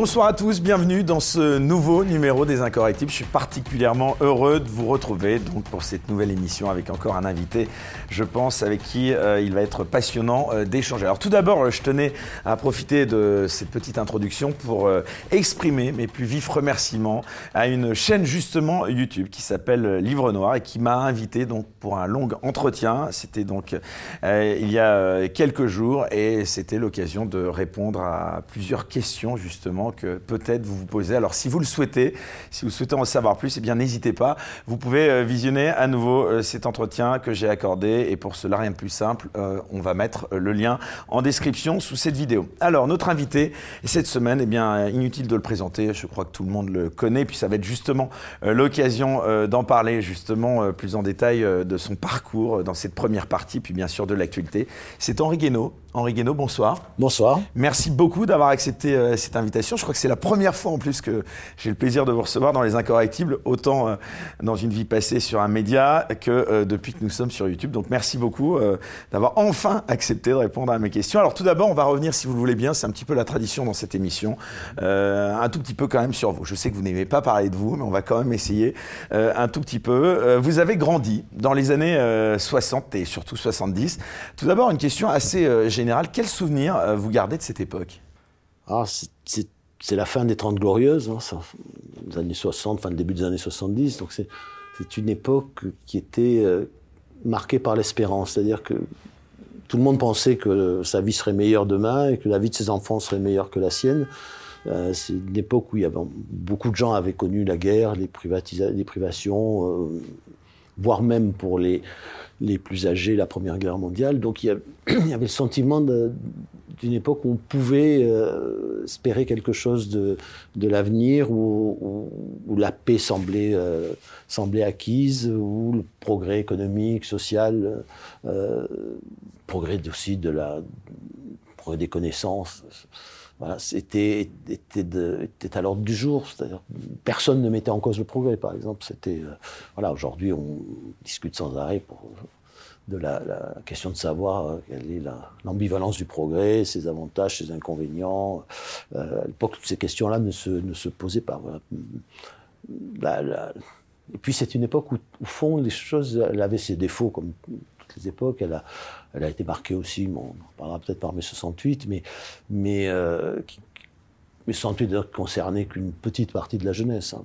Bonsoir à tous, bienvenue dans ce nouveau numéro des Incorrectibles. Je suis particulièrement heureux de vous retrouver donc pour cette nouvelle émission avec encore un invité, je pense, avec qui euh, il va être passionnant euh, d'échanger. Alors tout d'abord, je tenais à profiter de cette petite introduction pour euh, exprimer mes plus vifs remerciements à une chaîne justement YouTube qui s'appelle Livre Noir et qui m'a invité donc pour un long entretien. C'était donc il y a quelques jours et c'était l'occasion de répondre à plusieurs questions justement que peut-être vous vous posez. Alors si vous le souhaitez, si vous souhaitez en savoir plus, eh bien n'hésitez pas. Vous pouvez euh, visionner à nouveau euh, cet entretien que j'ai accordé et pour cela rien de plus simple, euh, on va mettre le lien en description sous cette vidéo. Alors notre invité cette semaine, eh bien inutile de le présenter, je crois que tout le monde le connaît, puis ça va être justement l'occasion d'en parler justement plus en détail de son parcours dans cette première partie, puis bien sûr de l'actualité. C'est Henri Guénaud. Henri Guénaud, bonsoir. Bonsoir. Merci beaucoup d'avoir accepté cette invitation. Je crois que c'est la première fois en plus que j'ai le plaisir de vous recevoir dans Les Incorrectibles, autant euh, dans une vie passée sur un média que euh, depuis que nous sommes sur YouTube. Donc merci beaucoup euh, d'avoir enfin accepté de répondre à mes questions. Alors tout d'abord, on va revenir, si vous le voulez bien, c'est un petit peu la tradition dans cette émission, un tout petit peu quand même sur vous. Je sais que vous n'aimez pas parler de vous, mais on va quand même essayer un tout petit peu. vous avez grandi dans les années 60 et surtout 70. Tout d'abord, une question assez générale. Quel souvenir vous gardez de cette époque? Ah, c'est la fin des Trente Glorieuses, hein, années 60, fin début des années 70. Donc c'est une époque qui était euh, marquée par l'espérance, c'est-à-dire que tout le monde pensait que sa vie serait meilleure demain et que la vie de ses enfants serait meilleure que la sienne. Euh, c'est une époque où beaucoup de gens avaient connu la guerre, les, privations, euh, voire même pour les, les plus âgés, la Première Guerre mondiale. Donc il y, avait le sentiment d'une époque où on pouvait euh, espérer quelque chose de, de l'avenir, où, où, la paix semblait, euh, semblait acquise, où le progrès économique, social, euh, progrès aussi de la progrès des connaissances. Voilà, était, à l'ordre du jour. Personne ne mettait en cause le progrès, par exemple. C'était voilà, aujourd'hui, on discute sans arrêt de la, question de savoir euh, quelle est l'ambivalence du progrès, ses avantages, ses inconvénients. Euh, à l'époque, toutes ces questions-là ne se, ne se posaient pas. et puis c'est une époque où, au fond, les choses, avait ses défauts comme toutes les époques. Elle a, elle a été marquée aussi, bon, on en parlera peut-être par mai 68, mais, mais euh, mais 68 ne concernait qu'une petite partie de la jeunesse. Hein.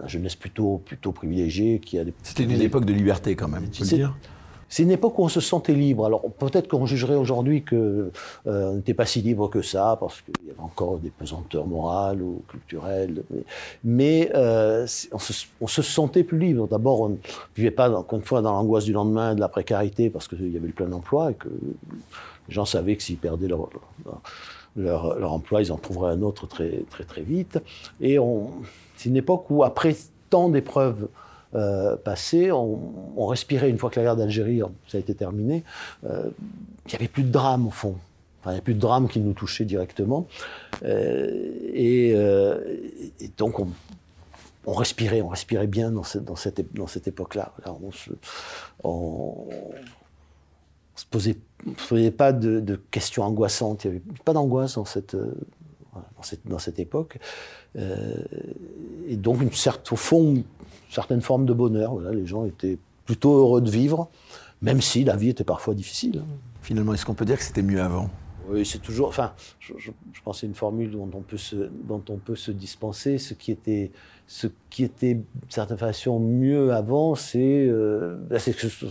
La jeunesse plutôt, plutôt privilégiée qui a C'était une époque de liberté quand même, tu peux dire c'est une époque où on se sentait libre. Alors peut-être qu'on jugerait aujourd'hui que euh, on n'était pas si libre que ça, parce qu'il y avait encore des pesanteurs morales ou culturelles. Mais, euh, on, se, sentait plus libre. D'abord, on ne vivait pas, encore une fois, dans l'angoisse du lendemain, de la précarité, parce qu'il y avait le plein emploi et que les gens savaient que s'ils perdaient leur, leur, leur, emploi, ils en trouveraient un autre très, très, très vite. Et c'est une époque où, après tant d'épreuves euh, passé, on, respirait une fois que la guerre d'Algérie, ça a été terminé, euh, il n'y avait plus de drame au fond. Enfin, il n'y avait plus de drame qui nous touchait directement. Euh, et, donc, on, respirait, on respirait bien dans cette, dans cette, dans cette époque-là. on se, on, se posait, pas de, questions angoissantes. Il n'y avait pas d'angoisse dans cette, dans cette, dans cette époque. Et donc, une certaine, au fond, certaines formes de bonheur. Voilà, les gens étaient plutôt heureux de vivre, même si la vie était parfois difficile. Finalement, est-ce qu'on peut dire que c'était mieux avant? Oui, c'est toujours. Enfin, je, pense que c'est une formule dont on, peut se, dont on peut se dispenser. Ce qui était, ce qui était d'une certaine façon mieux avant, c'est euh, que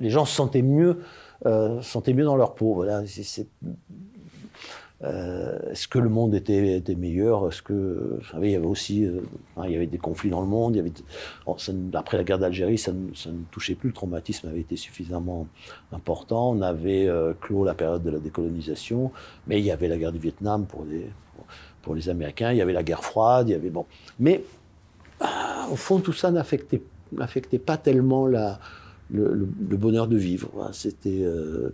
les gens se sentaient mieux, euh, sentaient mieux dans leur peau. Voilà, c'est euh, est-ce que le monde était, meilleur? Est-ce que, il y avait aussi, euh, il y avait des conflits dans le monde. Après la guerre d'Algérie, ça, ne touchait plus. Le traumatisme avait été suffisamment important. On avait euh, clos la période de la décolonisation, mais il y avait la guerre du Vietnam pour les, pour, les Américains. Il y avait la guerre froide. Il y avait bon, mais au fond, tout ça n'affectait, n'affectait pas tellement la le, bonheur de vivre. C'était, euh,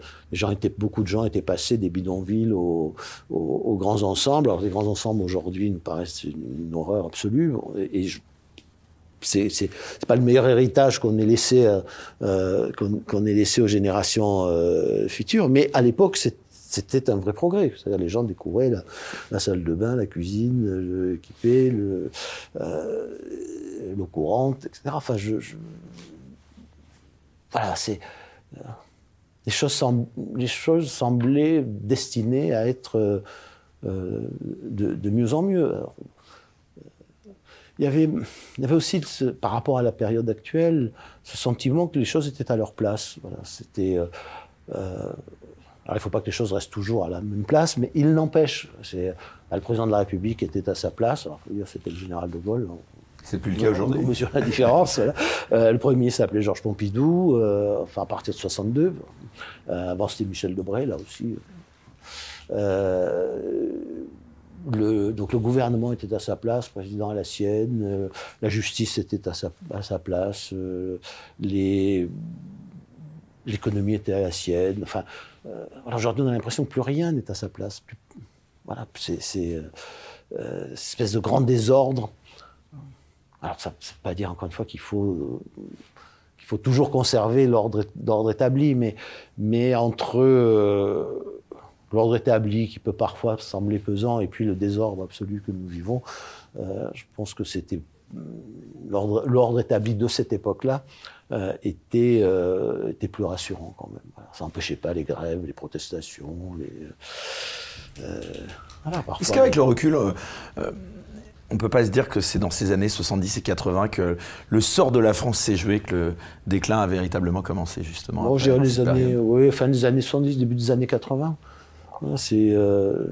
beaucoup de gens étaient passés des bidonvilles aux, grands ensembles. Alors les grands ensembles aujourd'hui nous paraissent une, horreur absolue. Et, c'est, c'est, pas le meilleur héritage qu'on ait laissé, euh, euh, qu'on, ait laissé aux générations futures. Mais à l'époque, c'était un vrai progrès. C'est-à-dire les gens découvraient la, salle de bain, la cuisine, l'équipé, l'eau courante, etc. Enfin, je, voilà, c'est les choses, les choses semblaient destinées à être de, de, mieux en mieux il y avait, aussi, par rapport à la période actuelle, ce sentiment que les choses étaient à leur place. Voilà, c'était. Euh, euh, alors, il ne faut pas que les choses restent toujours à la même place, mais il n'empêche. Le président de la République était à sa place. C'était le général de Gaulle. C'est plus le cas aujourd'hui. On mesure la différence. euh, le premier ministre s'appelait Georges Pompidou, euh, enfin à partir de 62. avant, c'était Michel Debré, là aussi. Euh, le, donc le gouvernement était à sa place, le président à la sienne, euh, la justice était à sa, à sa place, euh, les, l'économie était à la sienne. Enfin, euh, aujourd'hui, on a l'impression que plus rien n'est à sa place. voilà, c'est, c'est euh, espèce de grand désordre. Alors, ça ne veut pas dire encore une fois qu'il faut qu'il faut toujours conserver l'ordre, établi, mais, mais entre l'ordre établi qui peut parfois sembler pesant et puis le désordre absolu que nous vivons, euh, je pense que c'était l'ordre établi de cette époque-là euh, était, euh, était plus rassurant quand même. Ça n'empêchait pas les grèves, les protestations, les. voilà, Est-ce qu'avec le recul, on peut pas se dire que c'est dans ces années 70 et 80 que le sort de la France s'est joué, que le déclin a véritablement commencé justement. Bon, j'ai les années, oui, fin des années 70, début des années 80. C'est. Euh,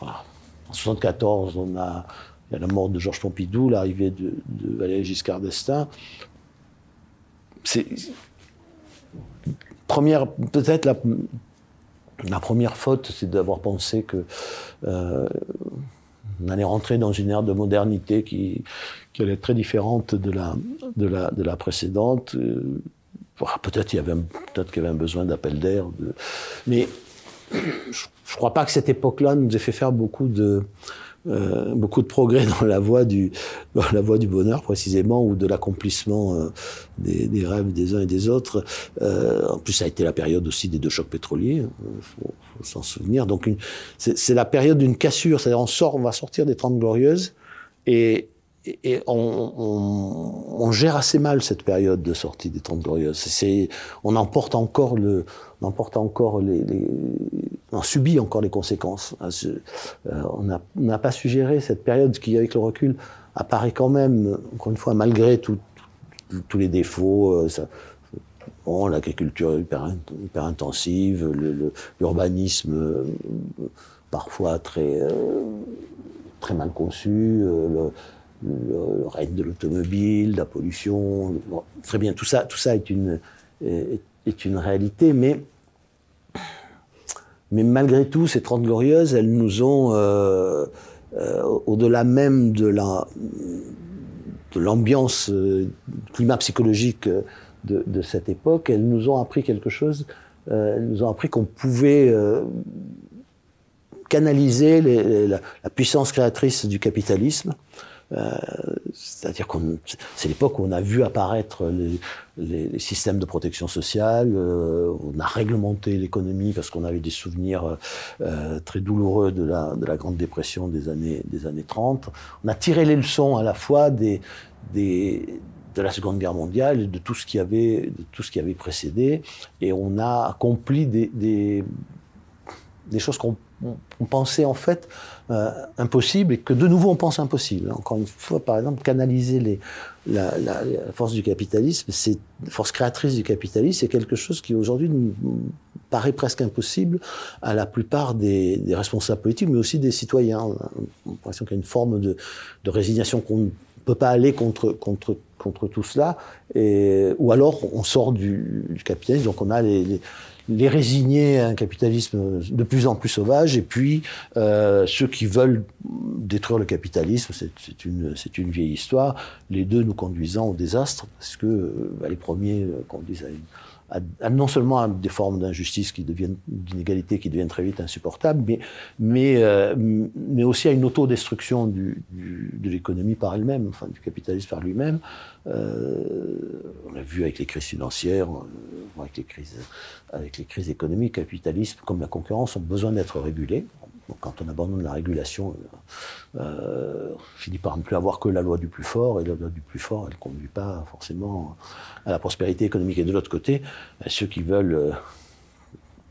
en 74, on a, il y a la mort de Georges Pompidou, l'arrivée de, de Valéry Giscard d'Estaing. C'est. Première, peut-être la, la première faute, c'est d'avoir pensé que euh, on allait rentrer dans une ère de modernité qui, qui allait être très différente de la, de la, de la précédente. Euh, peut-être qu'il y avait peut-être qu'il y avait un besoin d'appel d'air, mais je ne crois pas que cette époque-là nous ait fait faire beaucoup de, euh, beaucoup de progrès dans la voie du, dans la voie du bonheur précisément ou de l'accomplissement euh, des, des, rêves des uns et des autres. Euh, en plus, ça a été la période aussi des deux chocs pétroliers, hein, faut, faut s'en souvenir. Donc, c'est la période d'une cassure, c'est-à-dire on sort, on va sortir des Trente Glorieuses et, et on, on, on, gère assez mal cette période de sortie des Trente Glorieuses. On emporte encore le, les, on subit encore les conséquences. Ah, euh, on n'a pas suggéré cette période qui, avec le recul, apparaît quand même, encore une fois, malgré tous les défauts. Euh, l'agriculture hyper, intensive, l'urbanisme euh, parfois très, très mal conçu, le, le règne de l'automobile, la pollution. très bien, tout ça, tout ça est une, est, une réalité, mais, mais malgré tout, ces Trente Glorieuses, elles nous ont, euh, euh, au-delà même de la de l'ambiance, euh, climat psychologique de, de, cette époque, elles nous ont appris quelque chose. Euh, elles nous ont appris qu'on pouvait euh, canaliser les, la, la, puissance créatrice du capitalisme euh, c'est-à-dire qu'on, c'est l'époque où on a vu apparaître les, systèmes de protection sociale, euh, on a réglementé l'économie parce qu'on avait des souvenirs euh, très douloureux de la, de la Grande Dépression des années, des années 30. On a tiré les leçons à la fois de la Seconde Guerre mondiale et de tout ce qui avait, de tout ce qui avait précédé, et on a accompli des, des, des choses qu'on on pensait en fait euh, impossible et que de nouveau on pense impossible. Encore une fois, par exemple, canaliser les, la, force du capitalisme, c'est force créatrice du capitalisme, c'est quelque chose qui aujourd'hui paraît presque impossible à la plupart des, responsables politiques, mais aussi des citoyens. On a l'impression qu'il y a une forme de, résignation qu'on ne peut pas aller contre contre contre tout cela, et, ou alors on sort du, capitalisme, donc on a les les résignés à un capitalisme de plus en plus sauvage, et puis euh, ceux qui veulent détruire le capitalisme, c'est une, une vieille histoire, les deux nous conduisant au désastre, parce que bah, les premiers euh, conduisent à, non seulement à des formes d'injustice qui deviennent, d'inégalité qui deviennent très vite insupportables, mais, mais, euh, mais aussi à une autodestruction de l'économie par elle-même, enfin du capitalisme par lui-même. Euh, on l'a vu avec les crises financières. Avec les crises, avec les crises économiques, capitalisme comme la concurrence ont besoin d'être régulés. Quand on abandonne la régulation, euh, on finit par ne plus avoir que la loi du plus fort, et la loi du plus fort, elle ne conduit pas forcément à la prospérité économique. Et de l'autre côté, ceux qui veulent, euh,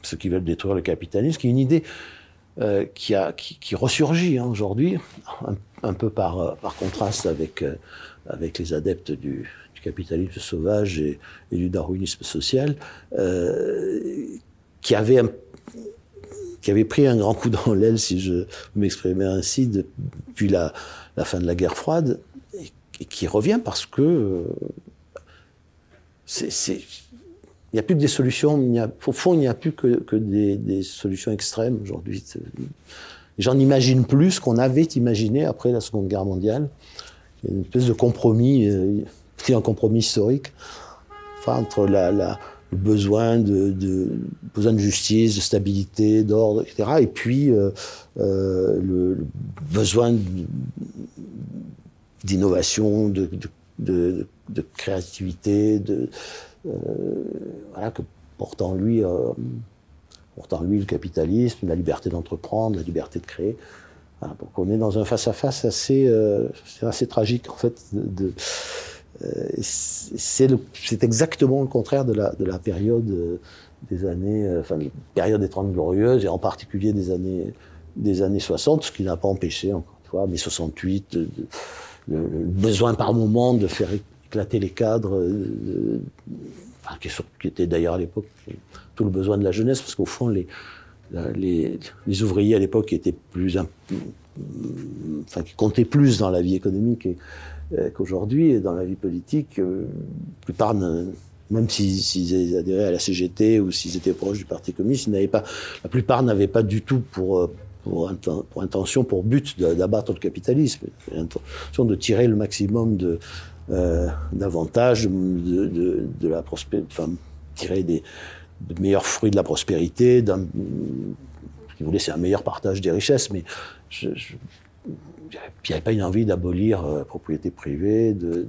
ceux qui veulent détruire le capitalisme, qui est une idée euh, qui, a, ressurgit hein, aujourd'hui, un, peu par, par contraste avec, les adeptes du, capitalisme sauvage et, du darwinisme social, euh, qui avait qui avait pris un grand coup dans l'aile, si je m'exprimais ainsi, depuis la, fin de la guerre froide, et, qui revient parce que euh, il n'y a plus que des solutions, il a, au fond, il n'y a plus que, des, solutions extrêmes aujourd'hui. J'en imagine plus qu'on avait imaginé après la Seconde Guerre mondiale. Y une espèce de compromis. Euh, un compromis historique entre la, besoin de, besoin de justice, de stabilité, d'ordre, etc. Et puis euh, euh, le, besoin d'innovation, de, créativité, de euh, voilà que portant lui, portant lui le capitalisme, la liberté d'entreprendre, la liberté de créer. donc on est dans un face à face assez, assez tragique en fait de euh, c'est exactement le contraire de la, de la période euh, des années, euh, enfin, la période des Trente Glorieuses, et en particulier des années, des années 60, ce qui n'a pas empêché, encore une fois, mais 68, le, besoin par moment de faire éclater les cadres, qui, était d'ailleurs à l'époque tout le besoin de la jeunesse, parce qu'au fond, les, les, les, ouvriers à l'époque étaient plus, enfin, qui comptaient plus dans la vie économique et, euh, qu'aujourd'hui, dans la vie politique, euh, la plupart, même s'ils adhéraient à la CGT ou s'ils étaient proches du Parti communiste, n'avaient pas, la plupart n'avaient pas du tout pour, euh, pour, intention, pour but d'abattre le capitalisme, l'intention de tirer le maximum de d'avantages de, de, de, la prospérité, enfin, tirer des de meilleurs fruits de la prospérité, d'un, ce qu'ils voulaient, c'est un meilleur partage des richesses, mais il n'y avait pas une envie d'abolir euh, la propriété privée, de,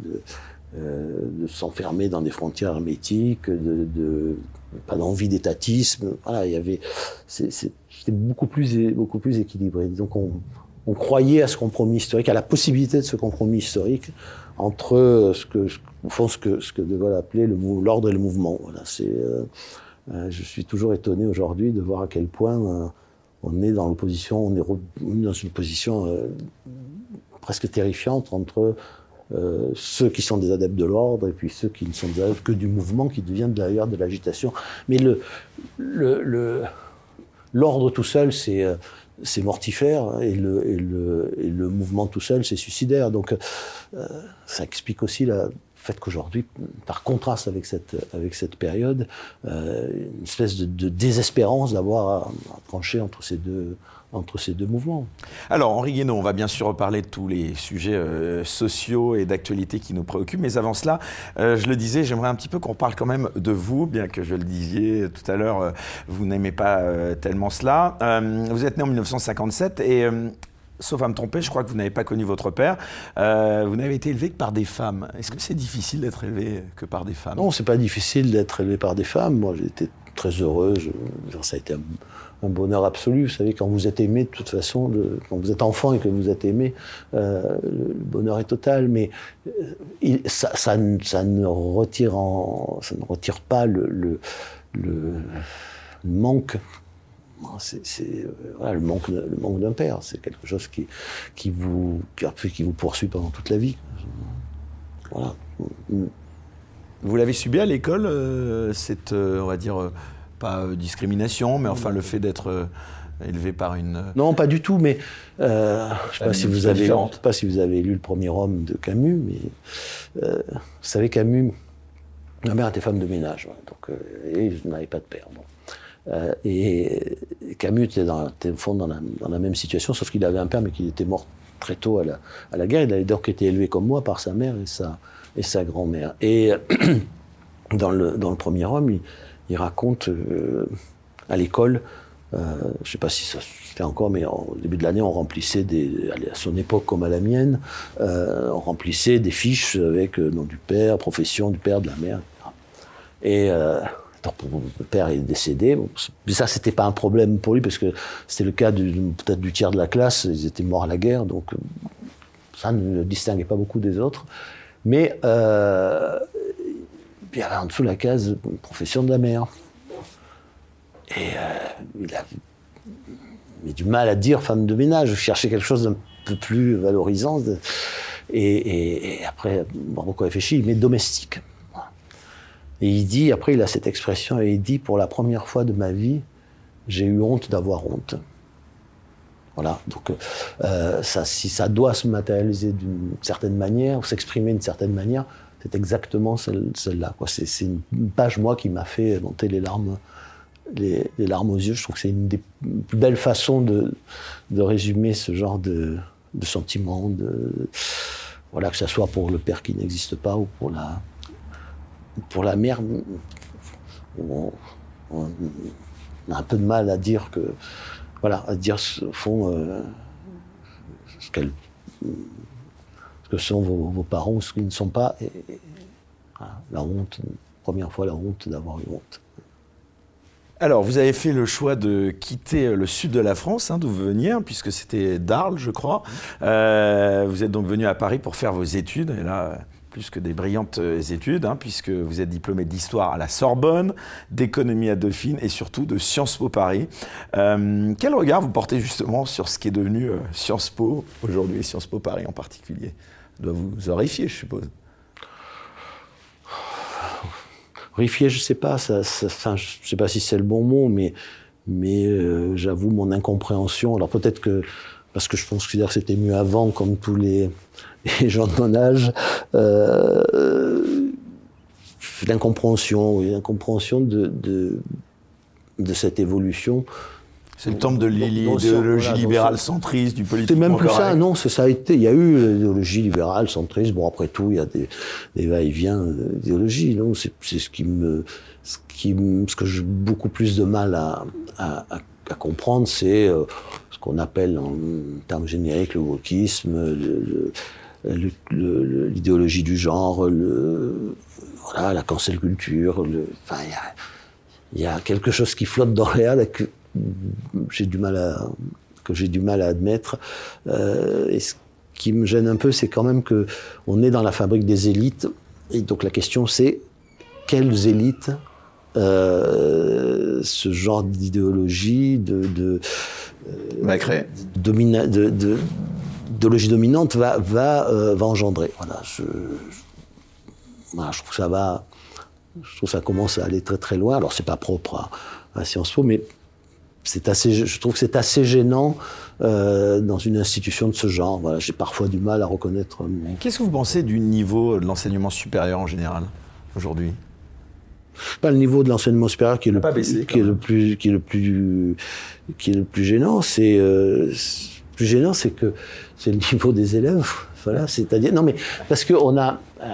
euh, de, s'enfermer dans des frontières hermétiques, de, de pas d'envie d'étatisme. Voilà, il y avait, c'était beaucoup plus, beaucoup plus équilibré. Donc on, on, croyait à ce compromis historique, à la possibilité de ce compromis historique entre ce que, au fond, ce que, ce que De Gaulle appelait l'ordre et le mouvement. Voilà, c'est, euh, je suis toujours étonné aujourd'hui de voir à quel point on est dans l'opposition, on est dans une position euh, presque terrifiante entre euh, ceux qui sont des adeptes de l'ordre et puis ceux qui ne sont que du mouvement, qui devient d'ailleurs de l'agitation. Mais l'ordre tout seul, c'est euh, mortifère et le mouvement tout seul, c'est suicidaire. Donc ça explique aussi la, fait qu'aujourd'hui, par contraste avec cette, avec cette période, euh, une espèce de, désespérance d'avoir à, trancher entre ces deux, entre ces deux mouvements. Alors, Henri Guénaud, on va bien sûr reparler de tous les sujets euh, sociaux et d'actualité qui nous préoccupent, mais avant cela, euh, je le disais, j'aimerais un petit peu qu'on parle quand même de vous, bien que je le disiez tout à l'heure, vous n'aimez pas tellement cela. vous êtes né en 1957 et sauf à me tromper, je crois que vous n'avez pas connu votre père. Euh, vous n'avez été élevé que par des femmes. Est-ce que c'est difficile d'être élevé que par des femmes? Non, c'est pas difficile d'être élevé par des femmes. Moi, j'ai été très heureux. ça a été un, bonheur absolu. Vous savez, quand vous êtes aimé, de toute façon, quand vous êtes enfant et que vous êtes aimé, euh, le bonheur est total. Mais euh, ça, ne retire pas le manque c'est euh, le manque, le manque d'un père. C'est quelque chose qui, qui, vous, qui, vous poursuit pendant toute la vie. Voilà. Vous l'avez subi à l'école, euh, cette, euh, on va dire, pas discrimination, mais enfin le fait d'être élevé par une. Non, pas du tout, mais je ne sais pas si vous avez, pas si vous avez lu le premier homme de Camus, mais vous savez Camus, ma mère était femme de ménage, donc et je n'avais pas de père. Euh, et Camus était, dans, fond dans la, même situation, sauf qu'il avait un père, mais qui était mort très tôt à la, à la guerre. Il avait donc été élevé comme moi par sa mère et sa, et sa grand-mère. Et dans le, dans le premier homme, il, raconte euh, à l'école, euh, je ne sais pas si ça se fait encore, mais au début de l'année, on remplissait des, à son époque comme à la mienne, on remplissait des fiches avec nom du père, profession du père, de la mère, etc. Et le père est décédé. Mais ça, c'était pas un problème pour lui parce que c'était le cas peut-être du tiers de la classe. Ils étaient morts à la guerre, donc ça ne le distinguait pas beaucoup des autres. Mais euh, il y avait en dessous la case profession de la mère. Et euh, il a du mal à dire femme de ménage. Je cherchais quelque chose d'un peu plus valorisant. Et, après, beaucoup réfléchi, met domestique. Et il dit, après, il a cette expression, et il dit, pour la première fois de ma vie, j'ai eu honte d'avoir honte. Voilà. Donc, euh, si ça doit se matérialiser d'une certaine manière, ou s'exprimer d'une certaine manière, c'est exactement celle-là. c'est une page, moi, qui m'a fait monter les larmes, les, larmes aux yeux. Je trouve que c'est une des plus belles façons de, de résumer ce genre de, de sentiment. De, voilà, que ce soit pour le père qui n'existe pas ou pour la, pour la mère. On, a un peu de mal à dire que voilà, à dire au fond euh, ce, que sont vos, parents ou ce qu'ils ne sont pas. Et, la honte, première fois la honte d'avoir eu honte. Alors, vous avez fait le choix de quitter le sud de la France, hein, d'où vous veniez, hein, puisque c'était d'Arles, je crois. Euh, vous êtes donc venu à Paris pour faire vos études. Et là, plus que des brillantes euh, études, hein, puisque vous êtes diplômé d'histoire à la Sorbonne, d'économie à Dauphine et surtout de Sciences Po Paris. Euh, quel regard vous portez justement sur ce qui est devenu euh, Sciences Po aujourd'hui, Sciences Po Paris en particulier? Ça doit vous horrifier, je suppose. Horrifier, je ne sais pas, je sais pas si c'est le bon mot, mais j'avoue mon incompréhension. Alors peut-être que, parce que je pense que c'était mieux avant, comme tous les les gens de mon âge, euh, l'incompréhension, l'incompréhension de, de, de, cette évolution. C'est le temple de l'idéologie libérale centriste, du politique. C'est même plus ça, non, ça a été. Il y a eu l'idéologie libérale centriste. Bon, après tout, il y a des, des va-et-vient d'idéologie. Non, c'est ce qui me, ce qui, ce que j'ai beaucoup plus de mal à, à, à comprendre, c'est euh, ce qu'on appelle en termes génériques le wokisme, l'idéologie du genre, voilà, la cancel culture. Enfin, il y a, quelque chose qui flotte dans l'air que j'ai du mal à que j'ai du mal à admettre. Euh, et ce qui me gêne un peu, c'est quand même que on est dans la fabrique des élites. Et donc la question, c'est quelles élites euh, ce genre d'idéologie de, de, va créer. Domina, de, de dominante va, va, euh, va engendrer. Voilà, je, je, trouve que ça va, je trouve que ça commence à aller très très loin. Alors c'est pas propre à, Sciences Po, mais c'est assez, je trouve que c'est assez gênant euh, dans une institution de ce genre. Voilà, j'ai parfois du mal à reconnaître. Qu'est-ce que vous pensez du niveau de l'enseignement supérieur en général aujourd'hui? Pas le niveau de l'enseignement supérieur qui est, le plus, qui est le plus qui est le plus qui est le plus gênant c'est euh, plus gênant c'est que c'est le niveau des élèves. Voilà, c'est-à-dire non mais parce que on a, euh,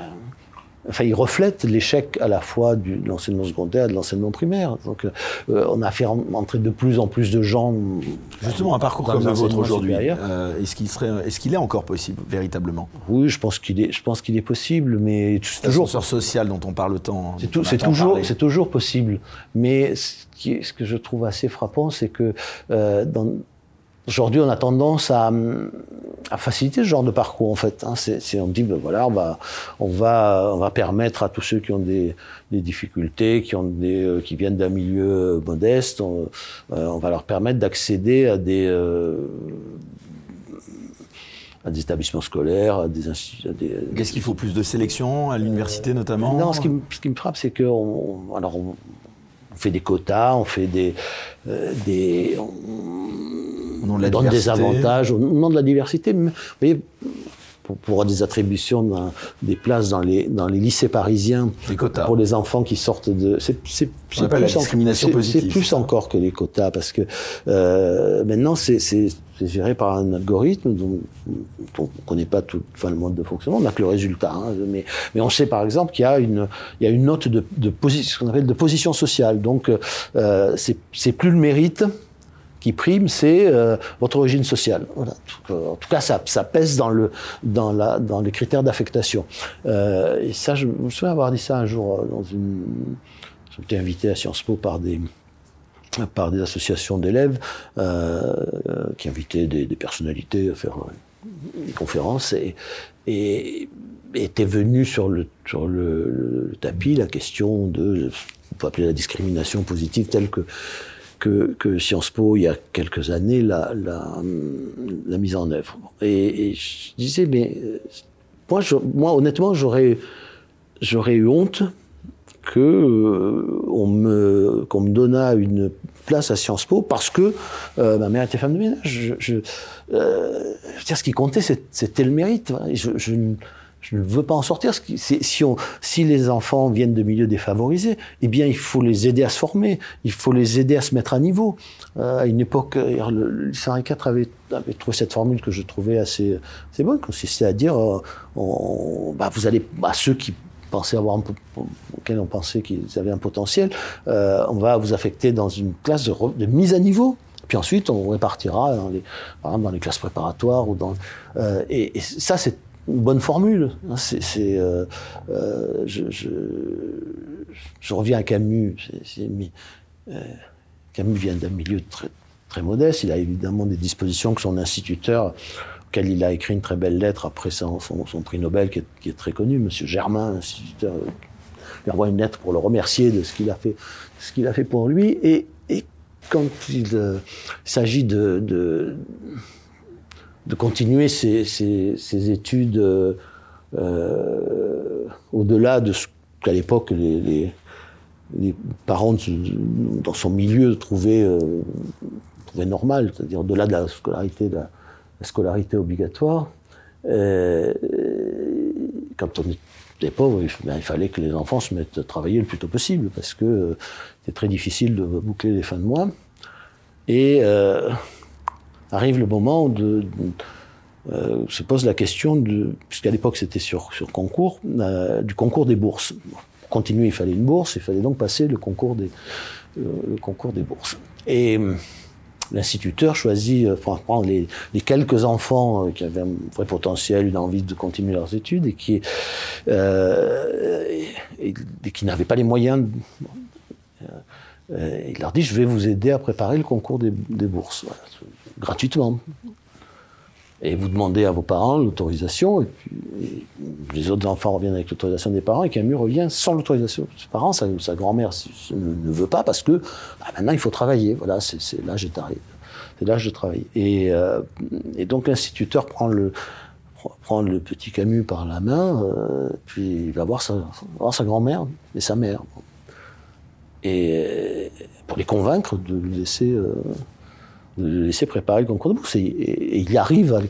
enfin, il reflète l'échec à la fois de l'enseignement secondaire et de l'enseignement primaire. Donc, euh, on a fait entrer de plus en plus de gens. Justement, un parcours comme le vôtre aujourd'hui, euh, est-ce qu'il serait, est-ce qu'il est encore possible véritablement? Oui, je pense qu'il est, je pense qu'il est possible, mais c'est toujours social dont on parle tant. C'est, tout, c'est toujours, c'est toujours possible. Mais ce, qui ce que je trouve assez frappant, c'est que dans Aujourd'hui, on a tendance à, à, faciliter ce genre de parcours, en fait. Hein. On dit, ben voilà, on va, on va, on va permettre à tous ceux qui ont des, des difficultés, qui, ont des, euh, qui viennent d'un milieu modeste, on, euh, on, va leur permettre d'accéder à des, euh, à des établissements scolaires, à des des... Qu'est-ce qu'il faut plus de sélection à l'université notamment Non, ce qui, me, ce qui me frappe, c'est que on, alors on, fait des quotas, on fait des, des on donne des avantages au nom de la diversité. vous voyez, pour, des attributions des places dans les, dans les lycées parisiens pour les enfants qui sortent de. C'est plus, discrimination positive. C'est plus encore que les quotas parce que euh, maintenant c'est géré par un algorithme dont, on ne connaît pas tout enfin, le mode de fonctionnement, on n'a que le résultat. Hein, mais, mais on sait par exemple qu'il y a une, il y a une note de, de, position, ce qu'on appelle de position sociale. Donc euh, c'est plus le mérite qui prime, c'est euh, votre origine sociale. Voilà. En tout cas, ça, pèse dans, le, dans, la, dans les critères d'affectation. Euh, ça, je me souviens avoir dit ça un jour euh, dans une, été invité à Sciences Po par des par des associations d'élèves euh, qui invitaient des, personnalités à faire des conférences et, et était venu sur le sur le, tapis la question de on peut appeler la discrimination positive telle que que, Sciences Po, il y a quelques années, l'a, mise en œuvre. Et, je disais, mais moi, honnêtement, j'aurais, eu honte euh, qu'on me donnât une place à Sciences Po parce que euh, ma mère était femme de ménage. Je, euh, veux dire, ce qui comptait, c'était le mérite. Je ne veux pas en sortir. Si, les enfants viennent de milieux défavorisés, eh bien, il faut les aider à se former, il faut les aider à se mettre à niveau. Euh, à une époque, le lycée IV avait, avait trouvé cette formule que je trouvais assez, assez bonne, consistait à dire, euh, bah, vous allez, à ceux qui pensaient avoir un, auxquels on pensait qu'ils avaient un potentiel, euh, on va vous affecter dans une classe de, mise à niveau. Puis ensuite, on répartira dans les, par exemple, dans les classes préparatoires ou dans, et ça, c'est une bonne formule. C'est, euh, euh, je, reviens à Camus. Euh, Camus vient d'un milieu très, très modeste. Il a évidemment des dispositions que son instituteur, auquel il a écrit une très belle lettre après son, prix Nobel, qui est, qui est, très connu, Monsieur Germain, instituteur, lui envoie une lettre pour le remercier de ce qu'il a fait, a fait pour lui. Et, quand il s'agit de de continuer ses, ses, études euh, euh, au-delà de ce qu'à l'époque les, les, parents dans son milieu trouvaient, euh, trouvaient normal, c'est-à-dire au-delà de la scolarité, de la, la scolarité obligatoire. Quand on était pauvre, ben, il fallait que les enfants se mettent à travailler le plus tôt possible parce que c'était très difficile de boucler les fins de mois. Et arrive le moment de, de euh, se pose la question puisqu'à l'époque c'était sur, sur concours, euh, du concours des bourses. Pour continuer, il fallait une bourse, il fallait donc passer le concours des, euh, le concours des bourses. Et euh, l'instituteur choisit, enfin, prendre les, quelques enfants qui avaient un vrai potentiel, une envie de continuer leurs études et qui, et, qui n'avaient pas les moyens. Il leur dit, je vais vous aider à préparer le concours des, des bourses. Gratuitement. Et vous demandez à vos parents l'autorisation, et puis les autres enfants reviennent avec l'autorisation des parents, et Camus revient sans l'autorisation de ses parents. Sa, grand-mère ne veut pas parce que bah, maintenant il faut travailler. Voilà, c'est l'âge de travailler. C'est l'âge euh, et donc l'instituteur prend le, prend le petit Camus par la main, euh, puis il va voir sa, grand-mère et sa mère. Et pour les convaincre de lui laisser. Euh, de laisser préparer le concours de bourse. Et, il arrive à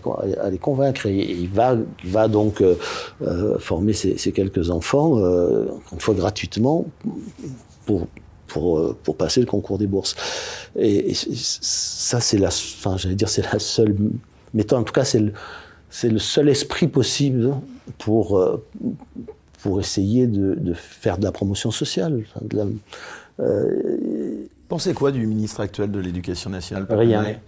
les, convaincre. Et, il, va, il va donc euh, euh, former ces, ces, quelques enfants, euh, une fois gratuitement, pour, pour, pour passer le concours des bourses. Et, ça, c'est la, enfin, j'allais dire, c'est la seule méthode. En tout cas, c'est le, c'est le seul esprit possible pour, pour essayer de, de faire de la promotion sociale. De la, Pensez quoi du ministre actuel de l'Éducation nationale Rien.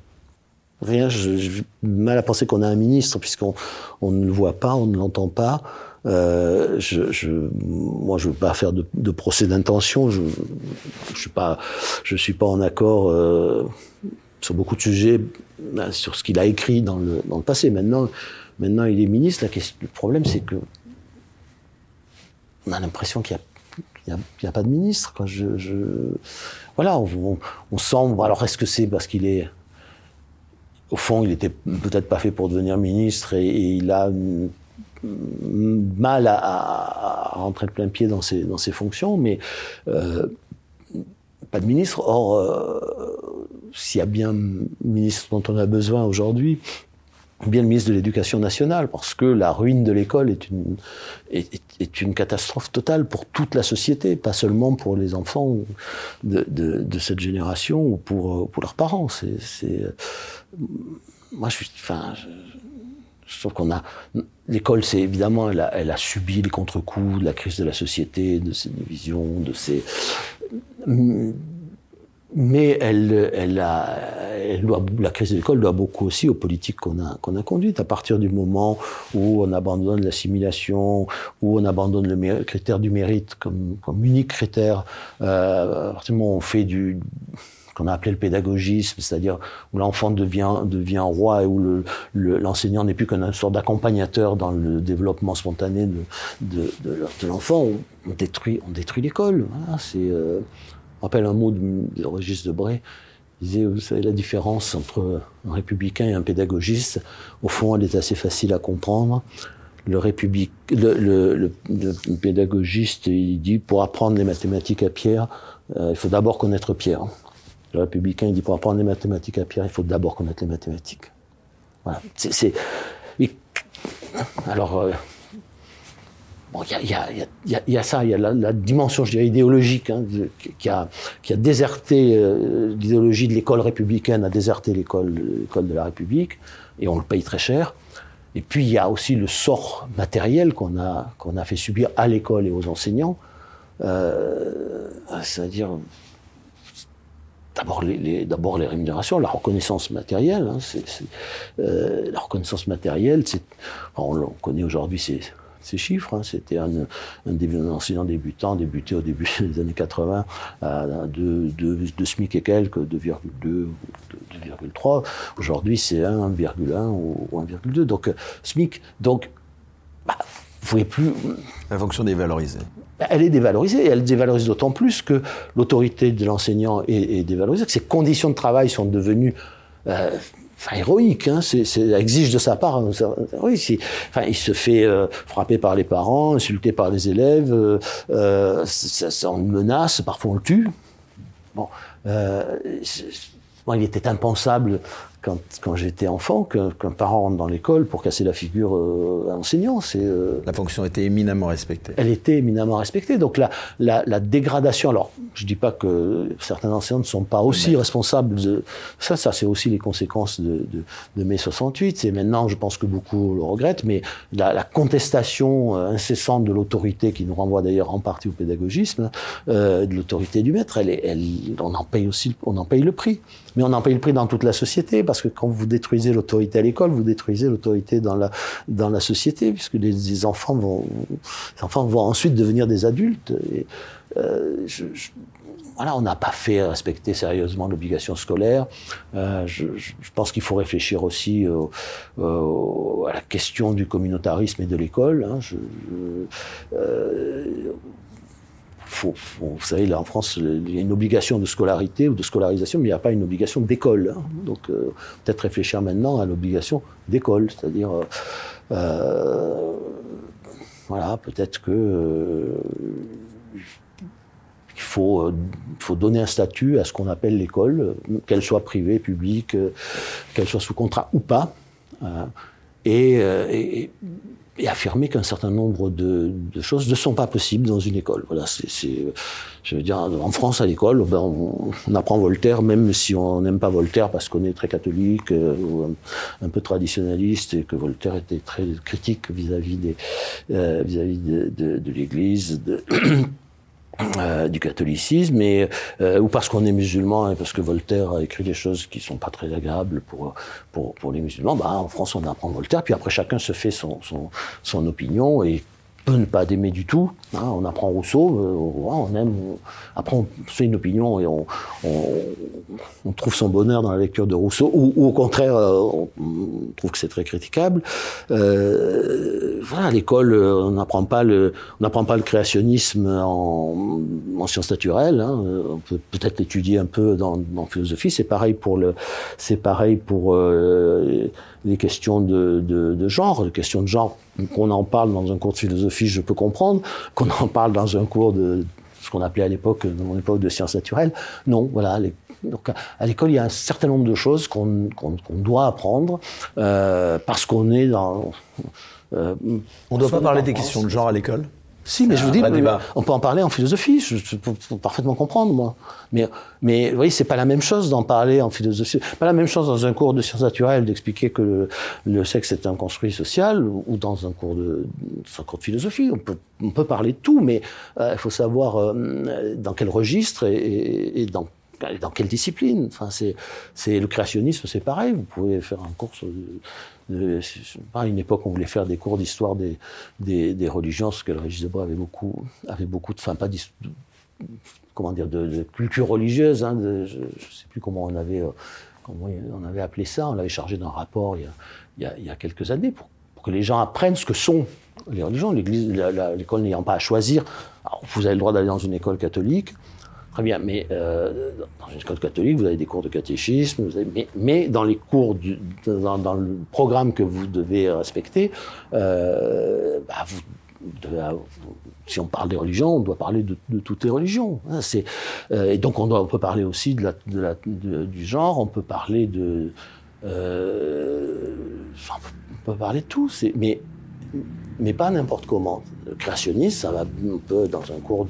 Rien. J'ai mal à penser qu'on a un ministre puisqu'on on ne le voit pas, on ne l'entend pas. Euh, je, je, moi, je veux pas faire de, de procès d'intention. Je, je suis pas, je suis pas en accord euh, sur beaucoup de sujets, sur ce qu'il a écrit dans le, dans le passé. Maintenant, maintenant, il est ministre. La question, le problème, c'est que on a l'impression qu'il y a il n'y a, a, pas de ministre. Quoi. Je, je... Voilà, on, sent. Alors, est-ce que c'est parce qu'il est. Au fond, il était peut-être pas fait pour devenir ministre et, il a mal à, à, à, rentrer de plein pied dans ses, dans ses fonctions, mais euh, pas de ministre. Or, euh, s'il y a bien un ministre dont on a besoin aujourd'hui, bien le ministre de l'Éducation nationale, parce que la ruine de l'école est une, est, est, une catastrophe totale pour toute la société, pas seulement pour les enfants de, de, de cette génération ou pour, pour leurs parents. C'est, moi, je suis, enfin, je, je trouve qu'on a, l'école, c'est évidemment, elle a, elle a subi les contre-coups de la crise de la société, de ses divisions, de ses, mais elle, elle, a, elle doit, la crise de l'école doit beaucoup aussi aux politiques qu'on a, qu'on a conduites. À partir du moment où on abandonne l'assimilation, où on abandonne le critère du mérite comme, comme unique critère, euh, à partir du moment où on fait du qu'on a appelé le pédagogisme, c'est-à-dire où l'enfant devient, devient roi et où l'enseignant n'est plus qu'une sorte d'accompagnateur dans le développement spontané de, de, de, l'enfant, on, détruit, on détruit l'école. Voilà, c'est, euh, on rappelle un mot de, de Régis Debray, il disait, vous savez, la différence entre un républicain et un pédagogiste, au fond, elle est assez facile à comprendre. Le, république, le, pédagogiste, il dit, pour apprendre les mathématiques à Pierre, euh, il faut d'abord connaître Pierre. Le républicain, il dit, pour apprendre les mathématiques à Pierre, il faut d'abord connaître les mathématiques. Voilà. C'est, alors, Il y a, ça, il y a la, dimension, je dirais, idéologique, hein, qui, a, qui a déserté euh, l'idéologie de l'école républicaine, a déserté l'école, de la République, et on le paye très cher. Et puis il y a aussi le sort matériel qu'on a, a fait subir à l'école et aux enseignants, euh, c'est-à-dire d'abord les, les rémunérations, la reconnaissance matérielle. Hein, euh, la reconnaissance matérielle, on, on connaît aujourd'hui, c'est ces chiffres. Hein. C'était un, un, enseignant débutant, débuté au début des années 80 à 2, SMIC et quelques, 2,2 2,3. Aujourd'hui, c'est 1,1 ou 1,2. Donc, euh, SMIC. Donc, bah, vous pouvez plus. La fonction dévalorisée. Elle est dévalorisée, et elle dévalorise d'autant plus que l'autorité de l'enseignant est, dévalorisée, que ses conditions de travail sont devenues euh, enfin, héroïque, hein, c'est, exige de sa part. Hein, oui, enfin, il se fait euh, frapper par les parents, insulter par les élèves, euh, euh ça, ça, on menace, parfois on le tue. Bon, euh, bon, il était impensable quand, quand j'étais enfant qu'un parent rentre dans l'école pour casser la figure euh, à l'enseignant. C'est euh, la fonction était éminemment respectée. Elle était éminemment respectée. Donc la, la, la dégradation. Alors, je dis pas que certains enseignants ne sont pas aussi responsables de ça. Ça, c'est aussi les conséquences de, de, de mai 68. C'est maintenant, je pense que beaucoup le regrettent, mais la, la contestation euh, incessante de l'autorité, qui nous renvoie d'ailleurs en partie au pédagogisme, euh, de l'autorité du maître, elle, elle, on en paye aussi, on en paye le prix. Mais on en paye le prix dans toute la société parce que quand vous détruisez l'autorité à l'école, vous détruisez l'autorité dans la, dans la société, puisque les, enfants, vont, les enfants vont ensuite devenir des adultes. Euh, je, voilà, on n'a pas fait respecter sérieusement l'obligation scolaire. Euh, je, je, pense qu'il faut réfléchir aussi au, au, à la question du communautarisme et de l'école. Hein. Euh, vous savez, là en France, il y a une obligation de scolarité ou de scolarisation, mais il n'y a pas une obligation d'école. Hein. Donc euh, peut-être réfléchir maintenant à l'obligation d'école, c'est-à-dire, euh, euh voilà, peut-être que euh, il faut, faut donner un statut à ce qu'on appelle l'école, qu'elle soit privée, publique, qu'elle soit sous contrat ou pas, et, et et affirmer qu'un certain nombre de, de, choses ne sont pas possibles dans une école. Voilà, c'est, je veux dire, en France, à l'école, ben, on, apprend Voltaire, même si on n'aime pas Voltaire parce qu'on est très catholique euh, ou un, un, peu traditionnaliste et que Voltaire était très critique vis-à-vis des, euh, vis-à-vis de, de, de l'Église. Euh, du catholicisme, et, euh, ou parce qu'on est musulman et parce que Voltaire a écrit des choses qui sont pas très agréables pour pour, pour les musulmans. Bah, en France, on apprend Voltaire, puis après chacun se fait son son, son opinion et peut ne pas aimer du tout. Hein, on apprend Rousseau, euh, on aime. après, on fait une opinion et on, on, on, trouve son bonheur dans la lecture de Rousseau, ou, au contraire, euh, on, trouve que c'est très critiquable. Euh, voilà, à l'école, on n'apprend pas le, on n'apprend pas le créationnisme en, en sciences naturelles. Hein, on peut peut-être l'étudier un peu dans, dans philosophie. C'est pareil pour le, c'est pareil pour euh, les questions de genre, les questions de genre qu'on en parle dans un cours de philosophie, je peux comprendre, qu'on en parle dans un cours de ce qu'on appelait à l'époque, dans mon époque, de sciences naturelles. Non, voilà. Les, donc à l'école, il y a un certain nombre de choses qu'on qu qu doit apprendre euh, parce qu'on est dans. Euh, on ne doit pas parler des questions de genre à l'école? Si, mais je vous dis, on peut en parler en philosophie, je, je peux parfaitement comprendre, moi. Mais, mais vous voyez, c'est pas la même chose d'en parler en philosophie. Pas la même chose dans un cours de sciences naturelles d'expliquer que le, le, sexe est un construit social ou dans un cours de, un cours de philosophie. On peut, on peut parler de tout, mais euh, il faut savoir euh, dans quel registre et, et, et dans dans quelle discipline? Enfin, c'est, le créationnisme, c'est pareil. Vous pouvez faire un cours sur, à une époque, on voulait faire des cours d'histoire des, religions, parce que le Régis Debray avait avait beaucoup de, enfin, pas comment dire, de, culture religieuse. Hein, je ne sais plus comment on avait, comment on avait appelé ça. On l'avait chargé d'un rapport il y, a, quelques années pour, que les gens apprennent ce que sont les religions. L'école n'ayant pas à choisir, vous avez le droit d'aller dans une école catholique. Très bien, mais euh, dans une école catholique, vous avez des cours de catéchisme, mais, dans les cours, du, dans, le programme que vous devez respecter, euh, bah si on parle des religions, on doit parler de, toutes les religions. Hein, euh, et donc on, peut parler aussi de la, du genre, on peut parler de... On peut parler de tout, mais mais pas n'importe comment. Le créationniste, ça va un peu dans un cours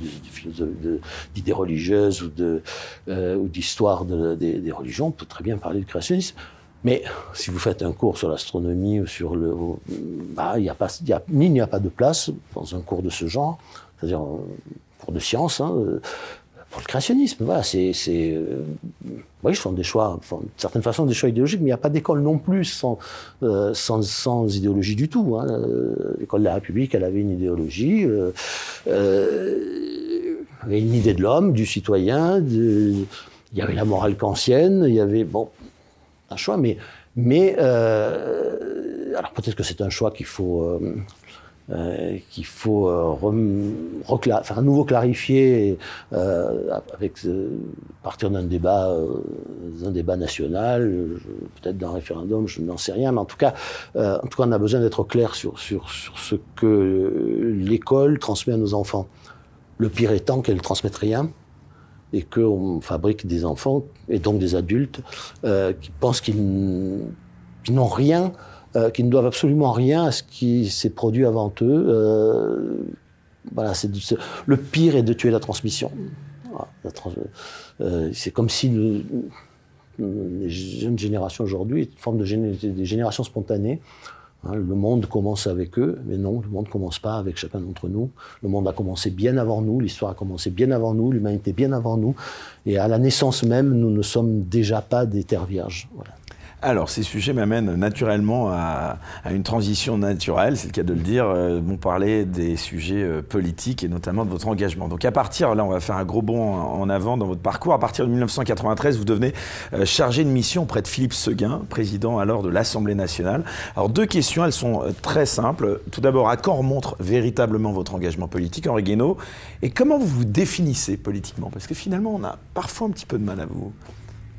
d'idées religieuses ou euh, d'histoire de, des, religions, on peut très bien parler de créationnisme. Mais si vous faites un cours sur l'astronomie ou sur le, bah, il y a pas, a, n'y pas de place dans un cours de ce genre, c'est-à-dire un cours de science. Hein, pour le créationnisme. Voilà, c'est, euh, oui, je fais des choix, enfin, de certaine façon, des choix idéologiques, mais il n'y a pas d'école non plus sans, euh, sans, sans, idéologie du tout. Hein. Euh, l'école de la République, elle avait une idéologie, euh, une idée de l'homme, du citoyen, il y avait la morale kantienne, il y avait, bon, un choix, mais, mais alors peut-être que c'est un choix qu'il faut euh, qu'il faut euh, à nouveau clarifier euh, euh, partir d'un débat, euh, un débat national, peut-être d'un référendum, je n'en sais rien, mais en tout cas, en tout cas, on a besoin d'être clair sur, sur, sur ce que l'école transmet à nos enfants. Le pire étant qu'elle ne transmette rien et qu'on fabrique des enfants et donc des adultes qui pensent qu'ils n'ont rien euh, qui ne doivent absolument rien à ce qui s'est produit avant eux. Euh, voilà, c'est le pire est de tuer la transmission. Voilà, euh, c'est comme si le, les jeunes générations aujourd'hui, une forme de géné des générations spontanées. Hein, le monde commence avec eux, mais non, le monde ne commence pas avec chacun d'entre nous. Le monde a commencé bien avant nous, l'histoire a commencé bien avant nous, l'humanité bien avant nous, et à la naissance même, nous ne sommes déjà pas des terres vierges. Voilà. Alors, ces sujets m'amènent naturellement à, une transition naturelle, c'est le cas de le dire. Euh, on parlait des sujets euh, politiques et notamment de votre engagement. Donc, à partir, là, on va faire un gros bond en avant dans votre parcours. À partir de 1993, vous devenez euh, chargé de mission auprès de Philippe Seguin, président alors de l'Assemblée nationale. Alors, deux questions, elles sont très simples. Tout d'abord, à quand remonte véritablement votre engagement politique, Henri Guénaud? Et comment vous vous définissez politiquement? Parce que finalement, on a parfois un petit peu de mal à vous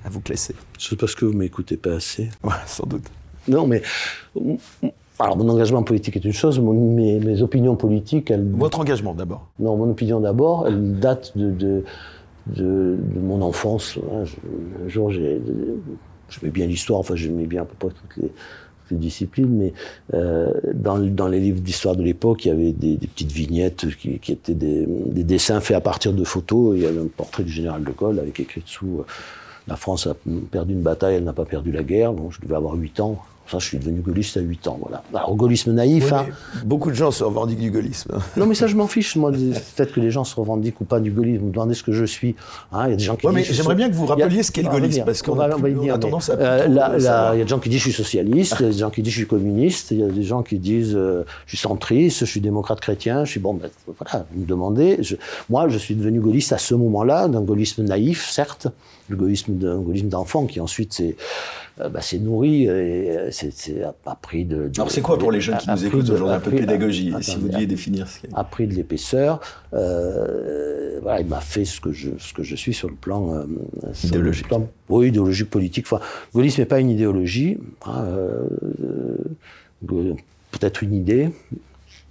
à vous classer C'est parce que vous m'écoutez pas assez. Ouais, sans doute. Non, mais alors mon engagement politique est une chose, mon, mes, mes, opinions politiques, elles... Votre engagement d'abord Non, mon opinion d'abord, elle date de, de, de, de mon enfance. Je, un jour, j'ai, je mets bien l'histoire, enfin j'aimais bien à peu près toutes les, toutes les disciplines, mais euh, dans, dans, les livres d'histoire de l'époque, il y avait des, des petites vignettes qui, qui étaient des, des, dessins faits à partir de photos. Il y avait un portrait du général de Gaulle avec écrit dessous... Euh, la France a perdu une bataille, elle n'a pas perdu la guerre. Bon, je devais avoir 8 ans. Ça, je suis devenu gaulliste à 8 ans, voilà. Alors, gaullisme naïf, oui, hein. Beaucoup de gens se revendiquent du gaullisme. Non, mais ça, je m'en fiche, moi, peut-être que les gens se revendiquent ou pas du gaullisme. Vous me demandez ce que je suis. Hein, il y a des gens qui ouais, disent. mais j'aimerais bien que vous rappeliez ce qu'est le gaullisme, parce qu'on a, tendance à. Euh, il y a des gens qui disent je suis socialiste, il y a des gens qui disent je suis communiste, il y a des gens qui disent euh, je suis centriste, je suis démocrate chrétien, je suis bon, ben, voilà, vous me demandez. Je, moi, je suis devenu gaulliste à ce moment-là, d'un gaullisme naïf, certes, gaullisme d'enfant qui ensuite s'est euh, bah, nourri et c'est appris de, de, Alors c'est quoi pour les jeunes qui nous écoutent aujourd'hui un peu de pédagogie si vous deviez définir ce a pris de l'épaisseur euh, voilà il m'a fait ce que je ce que je suis sur le plan euh, idéologique. plan, oui idéologique politique. Enfin le gaullisme n'est pas une idéologie hein, euh, peut-être une idée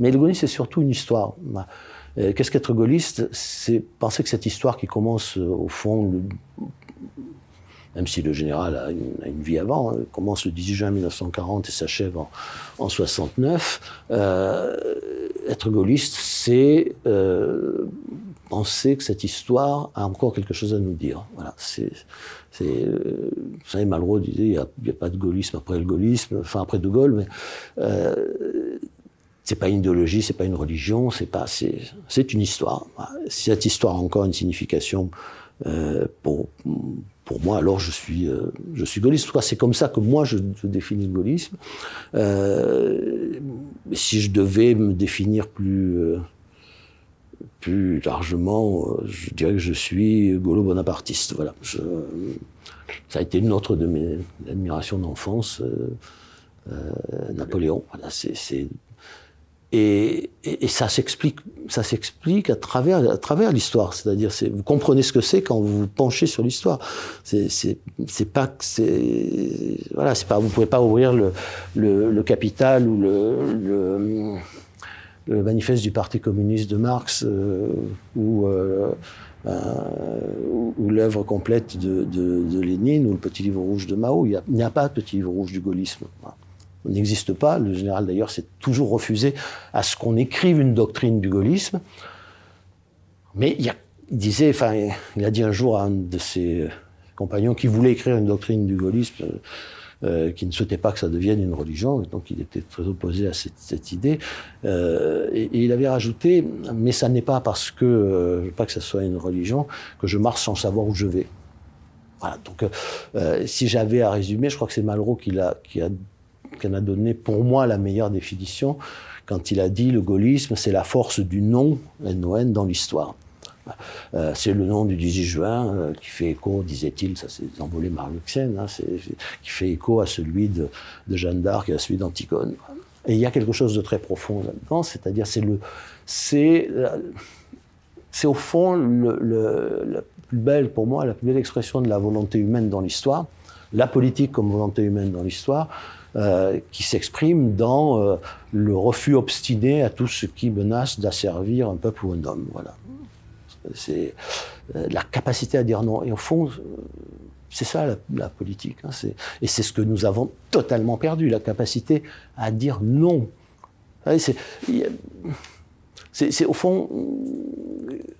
mais le gaullisme c'est surtout une histoire. Qu'est-ce qu'être gaulliste? C'est penser que cette histoire qui commence au fond le, même si le général a une, vie avant, hein, commence le 18 juin 1940 et s'achève en, en 69. Euh, être gaulliste, c'est euh, penser que cette histoire a encore quelque chose à nous dire. Voilà, c'est, euh, vous savez, Malraux disait, il n'y a, pas de gaullisme après le gaullisme, enfin après De Gaulle, mais euh, c'est pas une idéologie, c'est pas une religion, c'est pas, c'est, une histoire. Cette histoire a encore une signification pour, pour moi, alors je suis, je suis gaulliste. C'est comme ça que moi je, définis le gaullisme. si je devais me définir plus, plus largement, je dirais que je suis gaulo-bonapartiste. Voilà. Ça a été une autre de mes admirations d'enfance, euh, euh, Napoléon. Voilà, c'est, et, et, ça s'explique, ça s'explique à travers, à travers l'histoire. C'est-à-dire, c'est, vous comprenez ce que c'est quand vous vous penchez sur l'histoire. C'est, pas que c'est, voilà, c'est pas, vous pouvez pas ouvrir le, le, le Capital ou le, le, le, manifeste du Parti communiste de Marx euh, ou euh, euh, ou, l'œuvre complète de, de, Lénine ou le petit livre rouge de Mao. Il n'y a, pas de petit livre rouge du gaullisme. N'existe pas. Le général, d'ailleurs, s'est toujours refusé à ce qu'on écrive une doctrine du gaullisme. Mais il, il, disait, enfin, il a dit un jour à un de ses compagnons qui voulait écrire une doctrine du gaullisme, euh, qui ne souhaitait pas que ça devienne une religion, donc il était très opposé à cette, idée. Euh, et, il avait rajouté, mais ça n'est pas parce que euh, pas que ça soit une religion que je marche sans savoir où je vais. Voilà. Donc, euh, si j'avais à résumer, je crois que c'est Malraux qui, a, qui, a, qui en a donné pour moi la meilleure définition quand il a dit le gaullisme, c'est la force du nom, NON, dans l'histoire. Euh, c'est le nom du 18 juin euh, qui fait écho, disait-il, ça c'est envolé marluxienne, hein, qui fait écho à celui de, Jeanne d'Arc et à celui d'Antigone. Et il y a quelque chose de très profond là-dedans, c'est-à-dire c'est le, c'est, c'est au fond le, la plus belle pour moi, la plus belle expression de la volonté humaine dans l'histoire, la politique comme volonté humaine dans l'histoire. Euh, qui s'exprime dans le refus obstiné à tout ce qui menace d'asservir un peuple ou un homme. Voilà. C'est euh, la capacité à dire non. Et au fond, euh, c'est ça la, politique. Hein, et c'est ce que nous avons totalement perdu, la capacité à dire non. C'est au fond,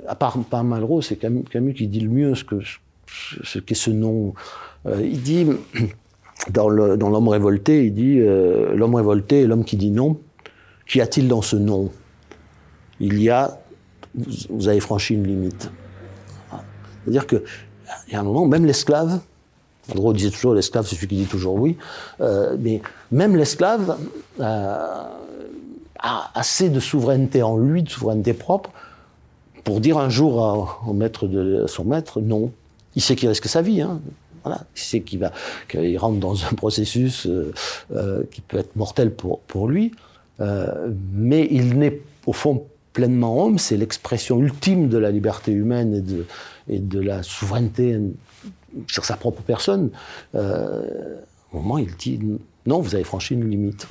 à part, par Malraux, c'est Camus, qui dit le mieux ce qu'est ce, ce non. Euh, il dit, dans L'homme révolté, il dit L'homme révolté est l'homme qui dit non. Qu'y a-t-il dans ce non? Il y a vous, avez franchi une limite. C'est-à-dire qu'il y a un moment, même l'esclave, Andro disait toujours l'esclave, c'est celui qui dit toujours oui, euh, mais même l'esclave euh, a assez de souveraineté en lui, de souveraineté propre, pour dire un jour au maître de son maître non. Il sait qu'il risque sa vie, hein. Voilà. Il sait qu'il va, qu'il rentre dans un processus euh, qui peut être mortel pour, pour lui, mais il n'est au fond pleinement homme, c'est l'expression ultime de la liberté humaine et de, et de la souveraineté sur sa propre personne. Euh, au moment, il dit non, vous avez franchi une limite.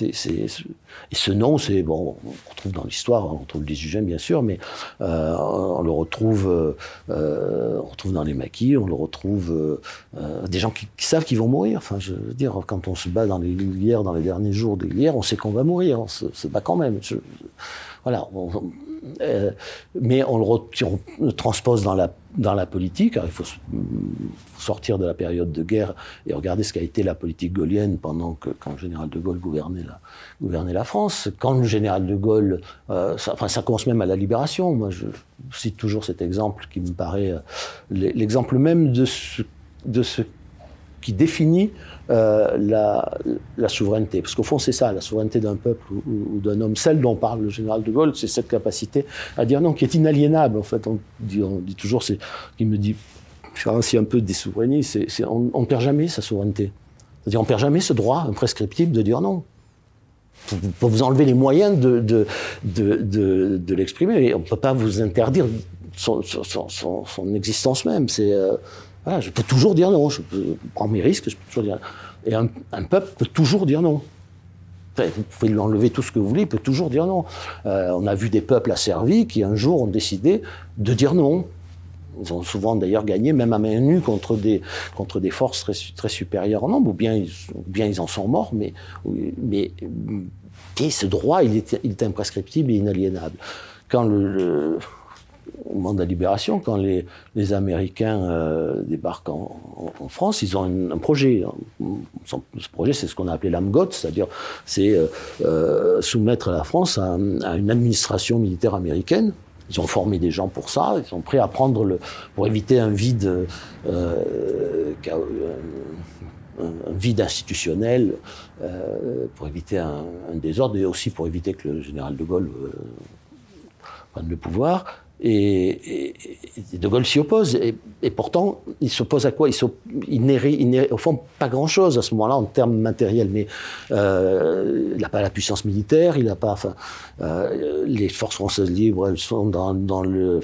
Et ce non, c'est bon, on retrouve dans l'histoire, on retrouve 18 juin bien sûr, mais euh, on le retrouve, euh, retrouve dans les maquis, on le retrouve euh, des gens qui, savent qu'ils vont mourir. Enfin, je veux dire, quand on se bat dans les guerres, dans les derniers jours des guerres, on sait qu'on va mourir, on se, bat quand même. Voilà. Euh, mais on le, transpose dans la, dans la politique. il faut sortir de la période de guerre et regarder ce qu'a été la politique gaulienne pendant que, quand le général de Gaulle gouvernait la, gouvernait la France. Quand le général de Gaulle, euh, ça, enfin, ça commence même à la libération. Moi, je cite toujours cet exemple qui me paraît euh, l'exemple même de ce qui définit euh, la, souveraineté. Parce qu'au fond, c'est ça, la souveraineté d'un peuple ou, d'un homme. Celle dont parle le général de Gaulle, c'est cette capacité à dire non, qui est inaliénable. En fait, on dit, toujours, c'est, qui me dit, ainsi un peu des souverainistes, on ne perd jamais sa souveraineté. C'est-à-dire, on ne perd jamais ce droit imprescriptible de dire non. Pour vous enlever les moyens de, de, de, l'exprimer. On ne peut pas vous interdire son existence même. C'est. Euh, je peux toujours dire non, je peux prendre mes risques, je peux toujours dire Et un, peuple peut toujours dire non. vous pouvez lui enlever tout ce que vous voulez, il peut toujours dire non. Euh, on a vu des peuples asservis qui un jour ont décidé de dire non. Ils ont souvent d'ailleurs gagné, même à main nue, contre des, contre des forces très, supérieures en nombre, ou bien ils, en sont morts, mais, mais ce droit, il est, il est imprescriptible et inaliénable. Quand le au moment de la libération, quand les, Américains euh, débarquent en, France, ils ont un, projet. Ce projet, c'est ce qu'on a appelé l'AMGOT, c'est-à-dire c'est euh, euh, soumettre la France à, une administration militaire américaine Ils ont formé des gens pour ça. Ils sont prêts à prendre le pour éviter un vide, un vide institutionnel, pour éviter un, désordre et aussi pour éviter que le général de Gaulle prenne le pouvoir. Et, De Gaulle s'y oppose. Et, pourtant, il s'oppose à quoi? Il, n'est au fond pas grand-chose à ce moment-là en termes matériels. Mais euh, il n'a pas la puissance militaire, il n'a pas. Euh, les forces françaises libres, elles sont dans, le.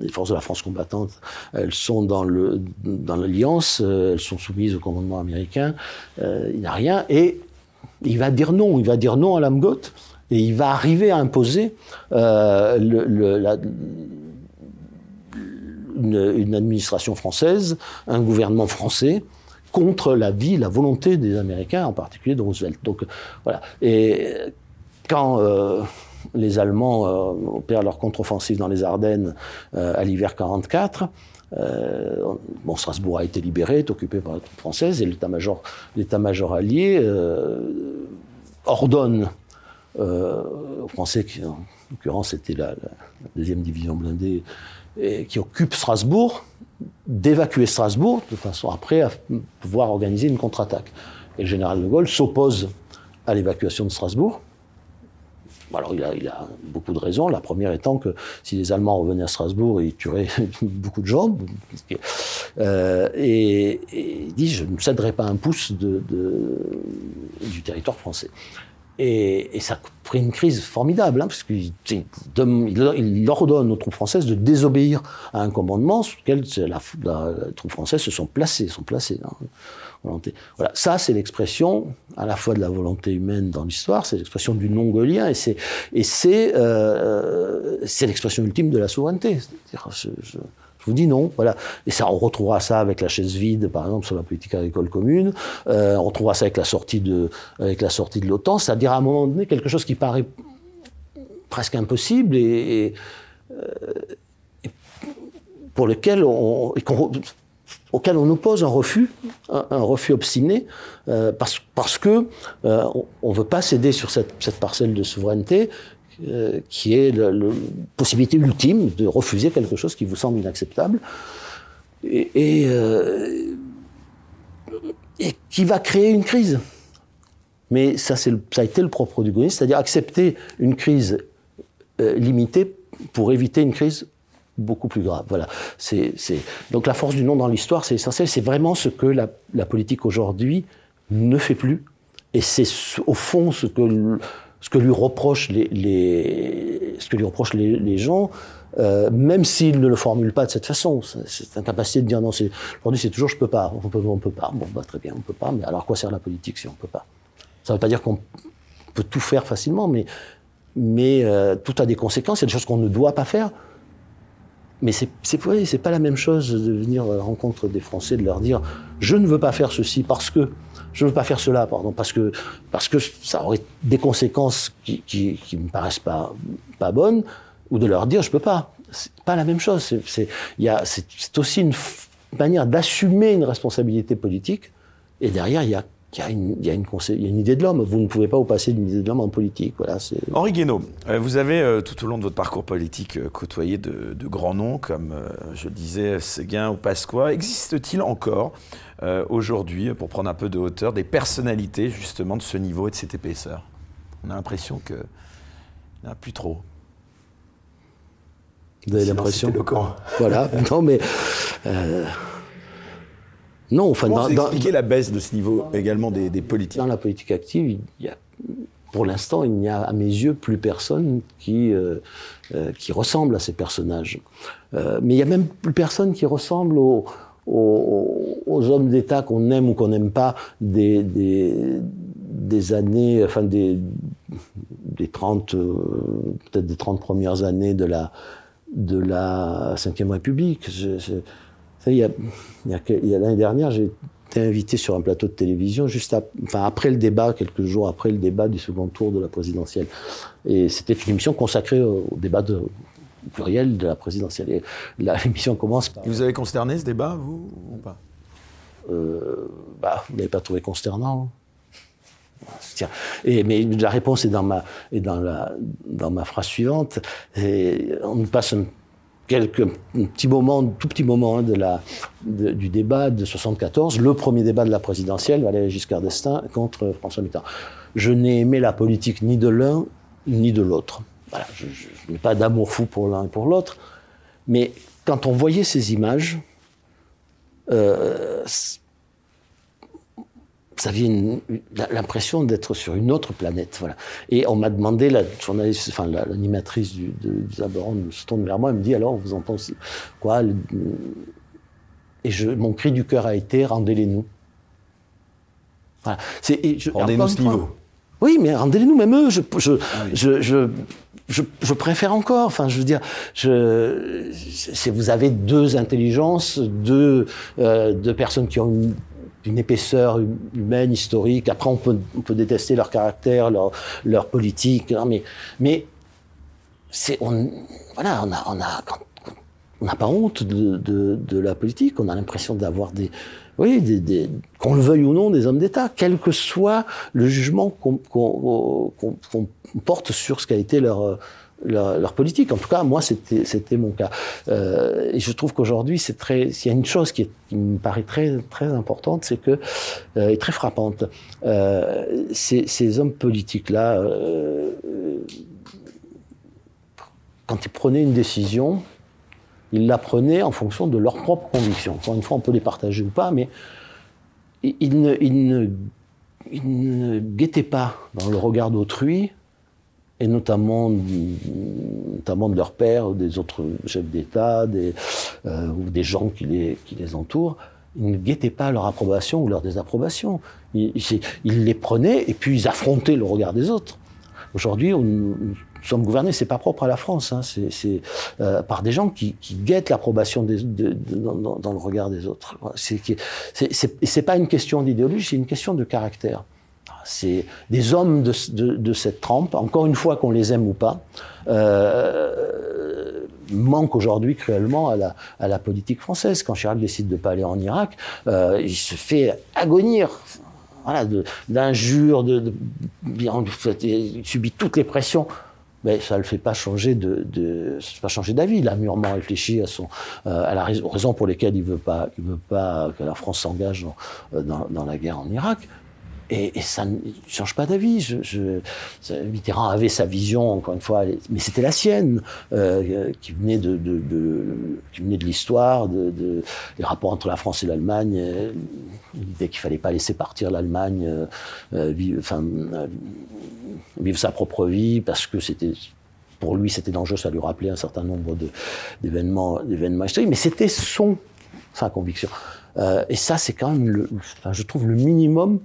Les forces de la France combattante, elles sont dans l'alliance, euh, elles sont soumises au commandement américain. Il n'a rien et il va dire non. Il va dire non à Lamgotte et il va arriver à imposer euh, la, une, administration française, un gouvernement français contre la vie, la volonté des Américains, en particulier de Roosevelt. Donc voilà. Et quand euh, les Allemands euh, opèrent leur contre-offensive dans les Ardennes à l'hiver 44, euh, bon, Strasbourg a été libéré, est occupé par les troupes françaises, et l'état-major, allié ordonne euh, Français, qui en l'occurrence c'était la, deuxième division blindée, qui occupe Strasbourg, d'évacuer Strasbourg de façon après à pouvoir organiser une contre-attaque. Et le général de Gaulle s'oppose à l'évacuation de Strasbourg. Alors il a, a, beaucoup de raisons. La première étant que si les Allemands revenaient à Strasbourg, ils tueraient beaucoup de gens. Euh, et, il dit je ne céderai pas un pouce de, du territoire français. Et, ça a pris une crise formidable, hein, parce qu'il il ordonne aux troupes françaises de désobéir à un commandement sur lequel les troupes françaises se sont placées, sont placées. Hein. Voilà, ça c'est l'expression à la fois de la volonté humaine dans l'histoire, c'est l'expression du non gaulien, et c'est euh, l'expression ultime de la souveraineté. C'est-à-dire, je, je vous dis non, voilà. Et ça, on retrouvera ça avec la chaise vide, par exemple, sur la politique agricole commune. Euh, on retrouvera ça avec la sortie de, avec la sortie de l'OTAN. C'est-à-dire à un moment donné quelque chose qui paraît presque impossible et, et, euh, pour lequel on, et on, auquel on oppose un refus, un, refus obstiné, euh, parce, parce que on ne veut pas céder sur cette parcelle de souveraineté euh, qui est la possibilité ultime de refuser quelque chose qui vous semble inacceptable et, euh, qui va créer une crise. Mais ça, a été le propre du gouvernement, c'est-à-dire accepter une crise euh, limitée pour éviter une crise beaucoup plus grave. Voilà. Donc la force du nom dans l'histoire, c'est essentiel. C'est vraiment ce que la politique aujourd'hui ne fait plus. Et c'est au fond ce que ce que lui reprochent les, ce que lui reprochent les, gens, euh, même s'ils ne le formulent pas de cette façon. C'est incapacité de dire non. Aujourd'hui, c'est toujours je peux pas, on peut, peut pas. Bon, bah, très bien, on peut pas. Mais alors, quoi sert la politique si on peut pas? Ça ne veut pas dire qu'on peut tout faire facilement, mais euh, tout a des conséquences. Il y a des choses qu'on ne doit pas faire. Mais c'est c'est pas la même chose de venir à la rencontre des Français, de leur dire je ne veux pas faire ceci parce que je ne veux pas faire cela, pardon, parce que, parce que ça aurait des conséquences qui, qui, qui me paraissent pas, pas bonnes, ou de leur dire je peux pas. C'est pas la même chose. C'est, c'est aussi une manière d'assumer une responsabilité politique, et derrière, il y a il y, a une, il, y a une, il y a une idée de l'homme. Vous ne pouvez pas vous passer d'une idée de l'homme en politique. Voilà, Henri Guénaud, vous avez tout au long de votre parcours politique côtoyé de, de grands noms comme, je le disais, Séguin ou Pasqua. Existe-t-il encore euh, aujourd'hui, pour prendre un peu de hauteur, des personnalités justement de ce niveau et de cette épaisseur? On a l'impression qu'il n'y en a plus trop. Vous avez l'impression? Voilà, non mais... Euh... Non, enfin, Comment dans, expliquer dans, la baisse de ce niveau également des, des, politiques Dans la politique active, il y a, pour l'instant, il n'y a à mes yeux plus personne qui euh, euh, qui ressemble à ces personnages. Euh, mais il n'y a même plus personne qui ressemble aux, aux, aux hommes d'État qu'on aime ou qu'on n'aime pas des, des, des, années, enfin des, des 30, euh, peut-être des 30 premières années de la de la Ve République. Je, je, il y a, il y a, l'année dernière, j'ai été invité sur un plateau de télévision juste à, enfin après le débat, quelques jours après le débat du second tour de la présidentielle. Et c'était une émission consacrée au, au débat de, pluriel de la présidentielle. Et l'émission commence par. Vous avez consterné ce débat, vous, ou pas? Euh, bah, Vous n'avez pas trouvé consternant Et, mais la réponse est dans ma, est dans la, dans ma phrase suivante. Et on passe un, quelques petits moments, tout petit moment hein, de la, du débat de 74, le premier débat de la présidentielle, Valéry Giscard d'Estaing contre François Mitterrand. Je n'ai aimé la politique ni de l'un ni de l'autre. Voilà, je, n'ai pas d'amour fou pour l'un et pour l'autre, mais quand on voyait ces images, euh, ça avait l'impression d'être sur une autre planète. Voilà. Et on m'a demandé, la journaliste, enfin l'animatrice du, du se tourne vers moi et me dit alors, vous en pensez quoi? Et je, mon cri du cœur a été rendez-les-nous. Voilà. Rendez-nous ce niveau. Oui, mais rendez-les-nous, même eux. Je, je, ah je, préfère encore. Enfin, je veux dire, je, vous avez deux intelligences, deux, euh, deux personnes qui ont une d'une épaisseur humaine, historique. Après, on peut, on peut détester leur caractère, leur, leur politique, hein, mais, mais c'est, on, voilà, on a, on a, on n'a pas honte de, de, de, la politique. On a l'impression d'avoir des, oui, des, des, qu'on le veuille ou non, des hommes d'État, quel que soit le jugement qu'on, qu'on, qu'on porte sur ce qu'a été leur leur, politique. En tout cas, moi, c'était mon cas. Euh, et je trouve qu'aujourd'hui, c'est très. S'il y a une chose qui, me paraît très très importante, c'est que euh, et très frappante, euh, ces, ces, hommes politiques là, euh, quand ils prenaient une décision, ils la prenaient en fonction de leurs propres convictions. Encore une fois, on peut les partager ou pas, mais ils ne, ils ne, ils ne guettaient pas dans le regard d'autrui et notamment, notamment de leur père, ou des autres chefs d'État, des, euh, ou des gens qui les, entourent, ils ne guettaient pas leur approbation ou leur désapprobation. Ils, les prenaient et puis ils affrontaient le regard des autres. Aujourd'hui, nous sommes gouvernés, c'est pas propre à la France, hein, c'est euh, par des gens qui, guettent l'approbation dans, dans, le regard des autres. C'est pas une question d'idéologie, c'est une question de caractère. C'est des hommes de, cette trempe, encore une fois qu'on les aime ou pas, euh, manquent aujourd'hui cruellement à la, politique française. Quand Chirac décide de pas aller en Irak, euh, il se fait agonir voilà, d'injures, il subit toutes les pressions mais ça ne le fait pas changer de, de pas changer d'avis. Il a mûrement réfléchi à son, euh, à la raison, aux raisons pour lesquelles il veut pas, il veut pas que la France s'engage dans, dans, la guerre en Irak. Et, ça ne change pas d'avis. Mitterrand avait sa vision, encore une fois, mais c'était la sienne, euh, qui venait de, qui venait de l'histoire, de, des rapports entre la France et l'Allemagne, euh, l'idée qu'il fallait pas laisser partir l'Allemagne, euh, vivre, sa propre vie, parce que c'était pour lui, c'était dangereux, ça lui rappelait un certain nombre d'événements, d'événements historiques, mais c'était son, sa conviction. et ça, c'est quand même, je trouve, le minimum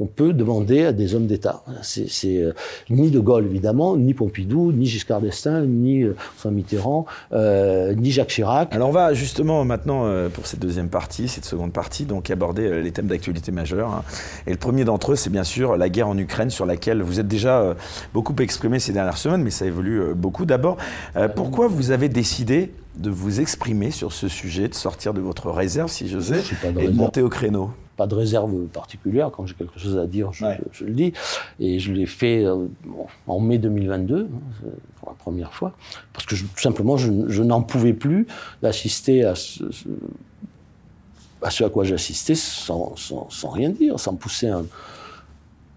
on peut demander à des hommes d'État. C'est euh, ni De Gaulle, évidemment, ni Pompidou, ni Giscard d'Estaing, ni euh, François Mitterrand, euh, ni Jacques Chirac. Alors on va justement maintenant, pour cette deuxième partie, cette seconde partie, donc aborder les thèmes d'actualité majeure. Hein. Et le premier d'entre eux, c'est bien sûr la guerre en Ukraine, sur laquelle vous êtes déjà beaucoup exprimé ces dernières semaines, mais ça évolue beaucoup. D'abord, pourquoi vous avez décidé de vous exprimer sur ce sujet, de sortir de votre réserve, si j'osais, et de monter au créneau? Pas de réserve particulière. Quand j'ai quelque chose à dire, je, le dis. Et je l'ai fait euh, en mai 2022, hein, pour la première fois, parce que tout simplement, je, n'en pouvais plus d'assister à ce, à ce à quoi j'assistais sans, sans, sans, rien dire, sans pousser un,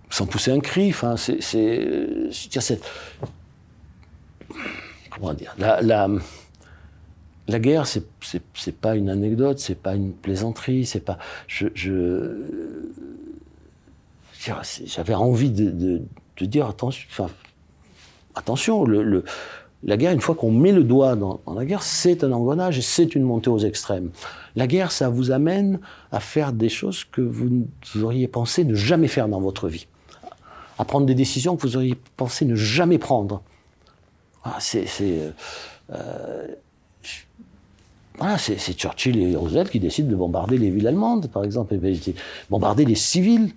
sans pousser un cri. Enfin, c'est, c'est, comment dire, la, la la guerre, c'est c'est pas une anecdote, c'est pas une plaisanterie, c'est pas. Je j'avais envie de, dire attention. Enfin, attention, le, la guerre, une fois qu'on met le doigt dans, dans la guerre, c'est un engrenage et c'est une montée aux extrêmes. La guerre, ça vous amène à faire des choses que vous, auriez pensé ne jamais faire dans votre vie, à prendre des décisions que vous auriez pensé ne jamais prendre. Ah, c'est euh, c'est Churchill et Roosevelt qui décident de bombarder les villes allemandes, par exemple, et bombarder les civils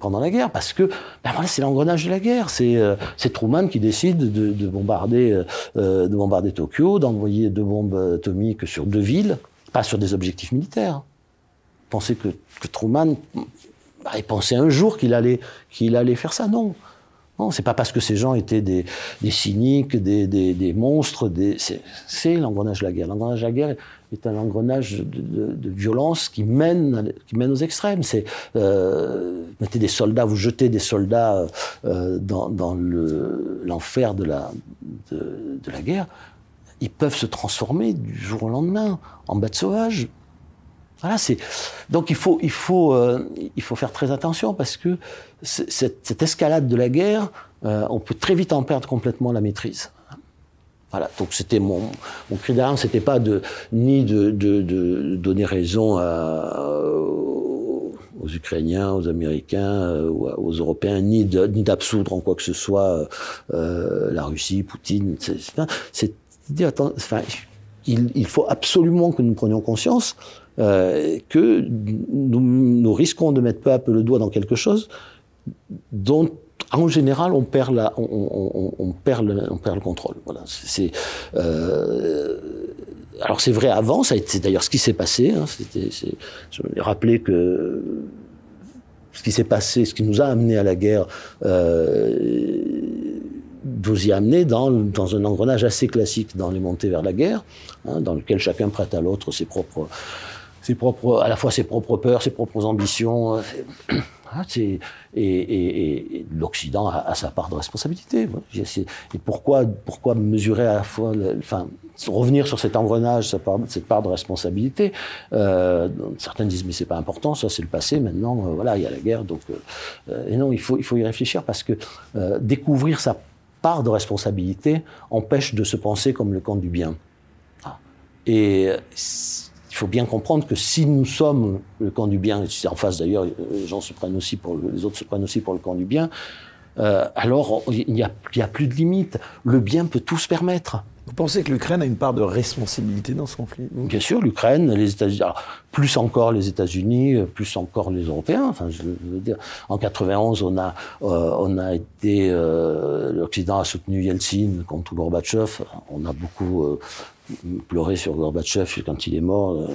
pendant la guerre, parce que ben c'est l'engrenage de la guerre. C'est euh, Truman qui décide de, de bombarder, euh, euh, de bombarder Tokyo, d'envoyer deux bombes atomiques sur deux villes, pas sur des objectifs militaires. Pensez que, Truman bah, il pensait un jour qu'il allait, qu'il allait faire ça. Non. Non, c'est pas parce que ces gens étaient des, cyniques, des, monstres. c'est l'engrenage de la guerre. L'engrenage de la guerre est un engrenage de, violence qui mène, qui mène aux extrêmes. C'est euh, mettez des soldats, vous jetez des soldats euh, dans, l'enfer de, la guerre. Ils peuvent se transformer du jour au lendemain en bêtes sauvages. Voilà, c'est donc il faut il faut euh, il faut faire très attention parce que cette, escalade de la guerre, euh, on peut très vite en perdre complètement la maîtrise. Voilà, donc c'était mon, mon cri d'alarme, c'était pas de ni de, de, de donner raison à, aux Ukrainiens, aux Américains, euh, aux Européens, ni d'absoudre en quoi que ce soit euh, la Russie, Poutine. C'est dire, il, faut absolument que nous prenions conscience euh, que nous, risquons de mettre peu à peu le doigt dans quelque chose dont en général, on perd, le, contrôle. Voilà. Euh, alors c'est vrai avant, c'est d'ailleurs ce qui s'est passé. Hein, c'était, je rappeler que ce qui s'est passé, ce qui nous a amené à la guerre, euh, vous y amener dans, dans un engrenage assez classique dans les montées vers la guerre, hein, dans lequel chacun prête à l'autre ses propres, à la fois ses propres peurs, ses propres ambitions. Euh, ah, et, l'Occident a, sa part de responsabilité. Et pourquoi, pourquoi mesurer à la fois, enfin, revenir sur cet engrenage, cette part, de responsabilité euh, Certains disent mais c'est pas important, ça c'est le passé. Maintenant, euh, voilà, il y a la guerre, donc et non, il faut il faut y réfléchir parce que découvrir sa part de responsabilité empêche de se penser comme le camp du bien. Ah. Et faut bien comprendre que si nous sommes le camp du bien, et en face d'ailleurs, les gens se prennent aussi pour les autres se prennent aussi pour le camp du bien, euh, alors il n'y a, a, plus de limite. Le bien peut tout se permettre. Vous pensez que l'Ukraine a une part de responsabilité dans ce conflit Bien sûr, l'Ukraine, les États-Unis, plus encore les États-Unis, plus encore les Européens. Enfin, je veux dire, en 91, on a, euh, on a été, euh, l'Occident a soutenu Yeltsin contre Gorbatchev. On a beaucoup euh, pleurer sur Gorbatchev quand il est mort. Euh,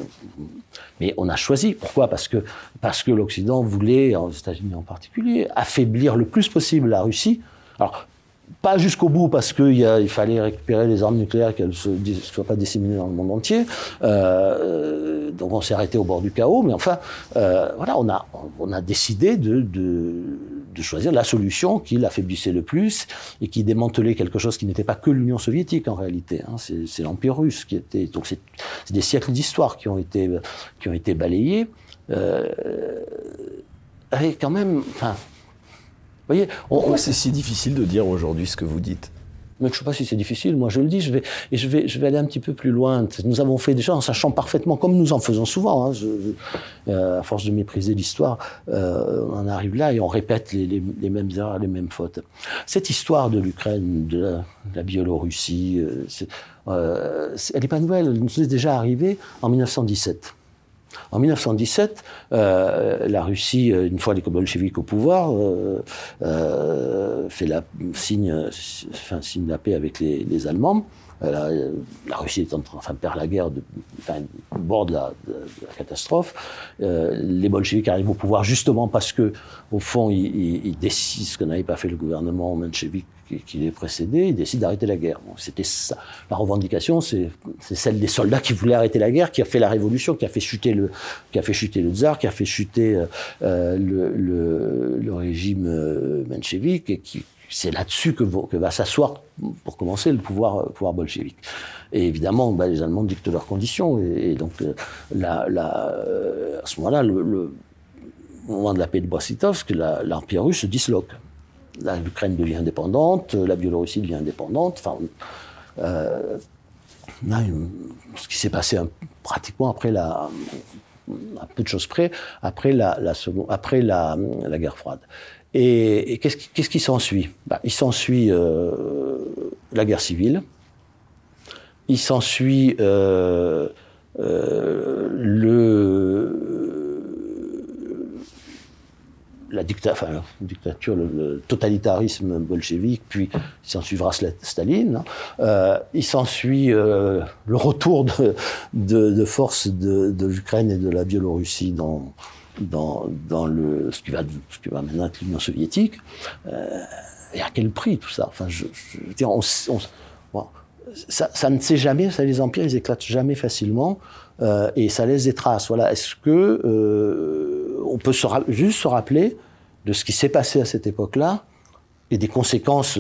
mais on a choisi. Pourquoi? Parce que, parce que l'Occident voulait, aux États-Unis en particulier, affaiblir le plus possible la Russie. Alors, pas jusqu'au bout parce qu'il il fallait récupérer les armes nucléaires qu'elles ne soient pas disséminées dans le monde entier. Euh, donc on s'est arrêté au bord du chaos, mais enfin, euh, voilà, on a, on a décidé de, de choisir la solution qui l'affaiblissait le plus et qui démantelait quelque chose qui n'était pas que l'Union soviétique en réalité. Hein. C'est l'Empire russe qui était. Donc c'est des siècles d'histoire qui ont été qui ont été balayés. Euh, avec quand même, enfin, voyez, Pourquoi c'est si difficile de dire aujourd'hui ce que vous dites? Mais je ne sais pas si c'est difficile, moi je le dis, je vais, et je vais, je vais aller un petit peu plus loin. Nous avons fait déjà en sachant parfaitement, comme nous en faisons souvent, hein, je, euh, à force de mépriser l'histoire, euh, on arrive là et on répète les, les, les, mêmes erreurs, les mêmes fautes. Cette histoire de l'Ukraine, de la, la Biélorussie, euh, euh elle n'est pas nouvelle, elle nous est déjà arrivée en 1917. En 1917, euh, la Russie, euh, une fois les bolcheviks au pouvoir, euh, euh, fait la signe, enfin, signe la paix avec les, les Allemands. La, la, Russie est en train, enfin, perd la guerre, de, enfin, au bord de la, de, la catastrophe. Euh, les bolcheviks arrivent au pouvoir justement parce que, au fond, ils, ils décident ce que n'avait pas fait le gouvernement menchevique qui, les précédait, il décide d'arrêter la guerre. C'était ça. La revendication, c'est celle des soldats qui voulaient arrêter la guerre, qui a fait la révolution, qui a fait chuter le, tsar, qui a fait chuter euh, euh le, régime euh, menchevique, et c'est là-dessus que, va s'asseoir, pour commencer, le pouvoir, pouvoir bolchevique. Et évidemment, bah, les Allemands dictent leurs conditions. Et, donc, à ce moment-là, le, le, au moment de la paix de Brest-Litovsk, l'Empire russe se disloque l'Ukraine devient indépendante, la Biélorussie devient indépendante. Enfin, euh, ce qui s'est passé pratiquement après la, à peu de choses près, après la, la après la, guerre froide. Et, qu'est-ce qui, s'ensuit? Bah, Il s'ensuit euh, la guerre civile. Il s'ensuit euh, euh le la, enfin, la dictature, le, totalitarisme bolchevique, puis il s'en suivra Staline. Hein. Euh, il s'ensuit euh, le retour de, de, de de, de l'Ukraine et de la Biélorussie dans, dans, dans le, ce, qui va, ce qui va maintenant être l'Union soviétique. Euh, et à quel prix tout ça? Enfin, je, on, ça, ça, ne sait jamais, ça, les empires, ils éclatent jamais facilement, euh, et ça laisse des traces. Voilà. Est-ce que euh, on peut juste se rappeler de ce qui s'est passé à cette époque-là et des conséquences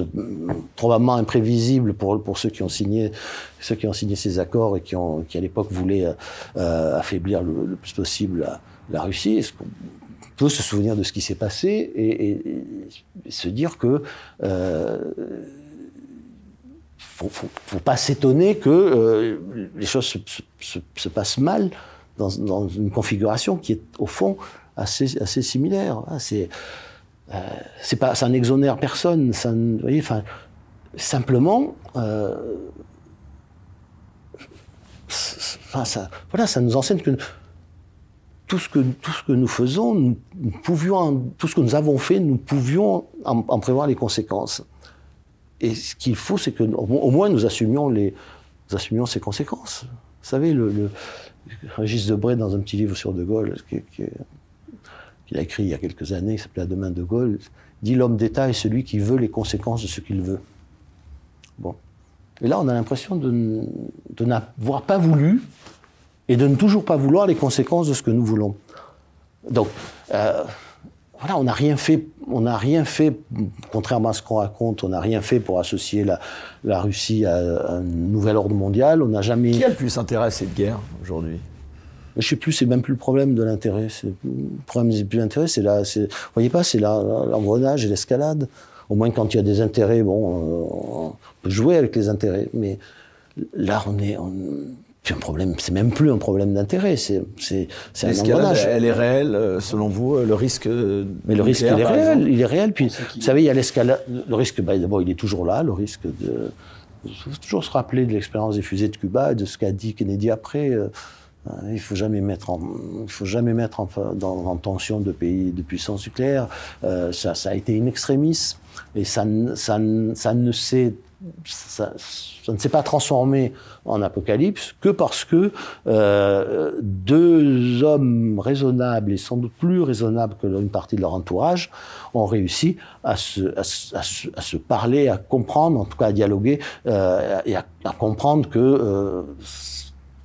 probablement imprévisibles pour, pour ceux qui ont signé ceux qui ont signé ces accords et qui, ont, qui à l'époque voulaient euh, affaiblir le, le, plus possible la, la Russie? Est-ce qu'on peut se souvenir de ce qui s'est passé et, se dire que faut, faut, faut pas s'étonner que euh, les choses se, se, se, passent mal dans, une configuration qui est au fond assez, similaire. C'est euh, c'est pas, ça n'exonère personne. Vous voyez, simplement, euh, ça, voilà, ça nous enseigne que tout ce que tout ce que nous faisons, nous, pouvions, tout ce que nous avons fait, nous pouvions en prévoir les conséquences. Et ce qu'il faut, c'est que au moins nous assumions les, nous assumions ces conséquences. Vous savez, le, Régis Debray dans un petit livre sur De Gaulle, qui, qui, qu'il a écrit il y a quelques années, qui s'appelait À demain de Gaulle, dit l'homme d'État est celui qui veut les conséquences de ce qu'il veut. Bon. Et là, on a l'impression de, de n'avoir pas voulu et de ne toujours pas vouloir les conséquences de ce que nous voulons. Donc, euh, voilà, on n'a rien fait, on n'a rien fait, contrairement à ce qu'on raconte, on n'a rien fait pour associer la, la Russie à, un nouvel ordre mondial. On n'a jamais. Qui a le plus intérêt à cette guerre aujourd'hui? Je sais plus, c'est même plus le problème de l'intérêt. Le problème du l'intérêt, c'est là, vous voyez pas, c'est l'engrenage et l'escalade. Au moins, quand il y a des intérêts, bon, on peut jouer avec les intérêts. Mais là, on est, on, un problème, c'est même plus un problème d'intérêt, c'est c'est c'est un engrenage. Elle est réelle, selon vous, le risque. Mais le risque, il est réel, exemple. il est réel. Puis, vous savez, il y a l'escalade. Le risque, bah, d'abord, il est toujours là. Le risque de, il faut toujours se rappeler de l'expérience des fusées de Cuba et de ce qu'a dit Kennedy après. Il faut jamais mettre en, il faut jamais mettre en, dans, en tension de pays de puissance nucléaire. Euh, ça, ça a été une extrémiste et ça, ça, ça ne s'est ça, ne s'est pas transformé en apocalypse que parce que euh, deux hommes raisonnables et sans doute plus raisonnables que une partie de leur entourage ont réussi à se, parler, à comprendre, en tout cas à dialoguer euh, et à, à, comprendre que euh,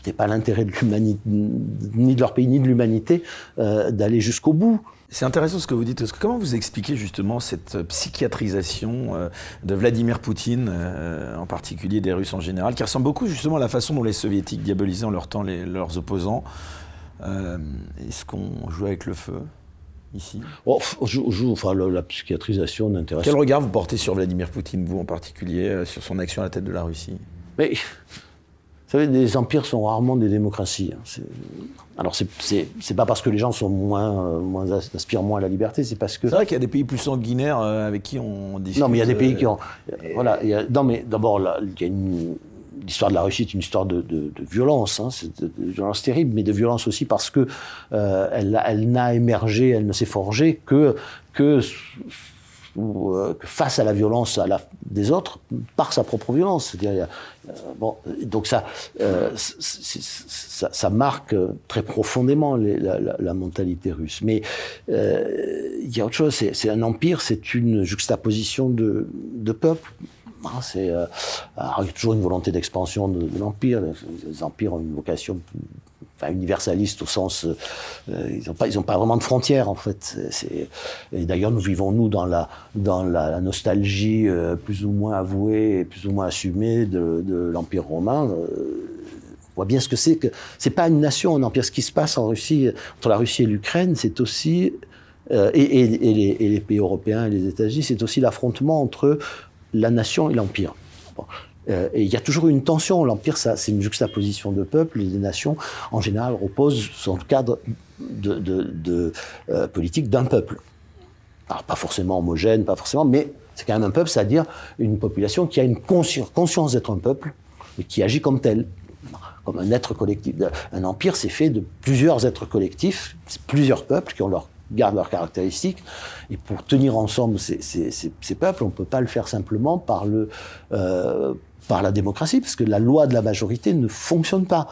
c'était pas l'intérêt de l'humanité, ni de leur pays, ni de l'humanité, euh, d'aller jusqu'au bout. C'est intéressant ce que vous dites. Parce que comment vous expliquez justement cette psychiatrisation euh, de Vladimir Poutine, euh, en particulier des Russes en général, qui ressemble beaucoup justement à la façon dont les Soviétiques diabolisaient en leur temps les, leurs opposants? Euh, Est-ce qu'on joue avec le feu ici? Oh, joue, joue, enfin, la, la psychiatrisation n'intéresse Quel regard vous portez sur Vladimir Poutine, vous en particulier, euh, sur son action à la tête de la Russie? Mais vous savez, les empires sont rarement des démocraties. Hein. Alors, c'est pas parce que les gens sont moins, euh, moins aspirent moins à la liberté, c'est parce que. C'est vrai qu'il y a des pays plus sanguinaires euh, avec qui on discute. Non, mais il y a des pays qui ont. Euh, voilà. Y a, non, mais d'abord. L'histoire de la Russie est une histoire de, de, de violence, hein, de, de, violence terrible, mais de violence aussi parce que euh, elle, elle n'a émergé, elle ne s'est forgée que que ou euh, face à la violence à la, des autres par sa propre violence. C'est-à-dire, bon, donc ça, euh, ça, ça, marque très profondément la, mentalité russe. Mais euh, il y a autre chose. C'est un empire, c'est une juxtaposition de, de peuples. Hein, c'est euh, toujours une volonté d'expansion de, de l'empire. Les empires ont une vocation enfin, universaliste au sens, euh, ils n'ont pas, vraiment de frontières en fait. Et d'ailleurs, nous vivons nous dans la nostalgie euh, plus ou moins avouée et plus ou moins assumée de, l'Empire romain. Euh, on voit bien ce que c'est que c'est pas une nation, un empire. Ce qui se passe en Russie entre la Russie et l'Ukraine, c'est aussi euh, et, les, pays européens et les États-Unis, c'est aussi l'affrontement entre la nation et l'empire. Euh, et il y a toujours une tension. L'empire, c'est une juxtaposition de peuples et des nations. En général, reposent sur le cadre de, euh, politique d'un peuple. Alors, pas forcément homogène, pas forcément, mais c'est quand même un peuple, c'est-à-dire une population qui a une conscience, d'être un peuple et qui agit comme tel, comme un être collectif. Un empire, c'est fait de plusieurs êtres collectifs, plusieurs peuples qui ont leur gardent leurs caractéristiques. Et pour tenir ensemble ces peuples, on ne peut pas le faire simplement par, le, euh, par la démocratie, parce que la loi de la majorité ne fonctionne pas.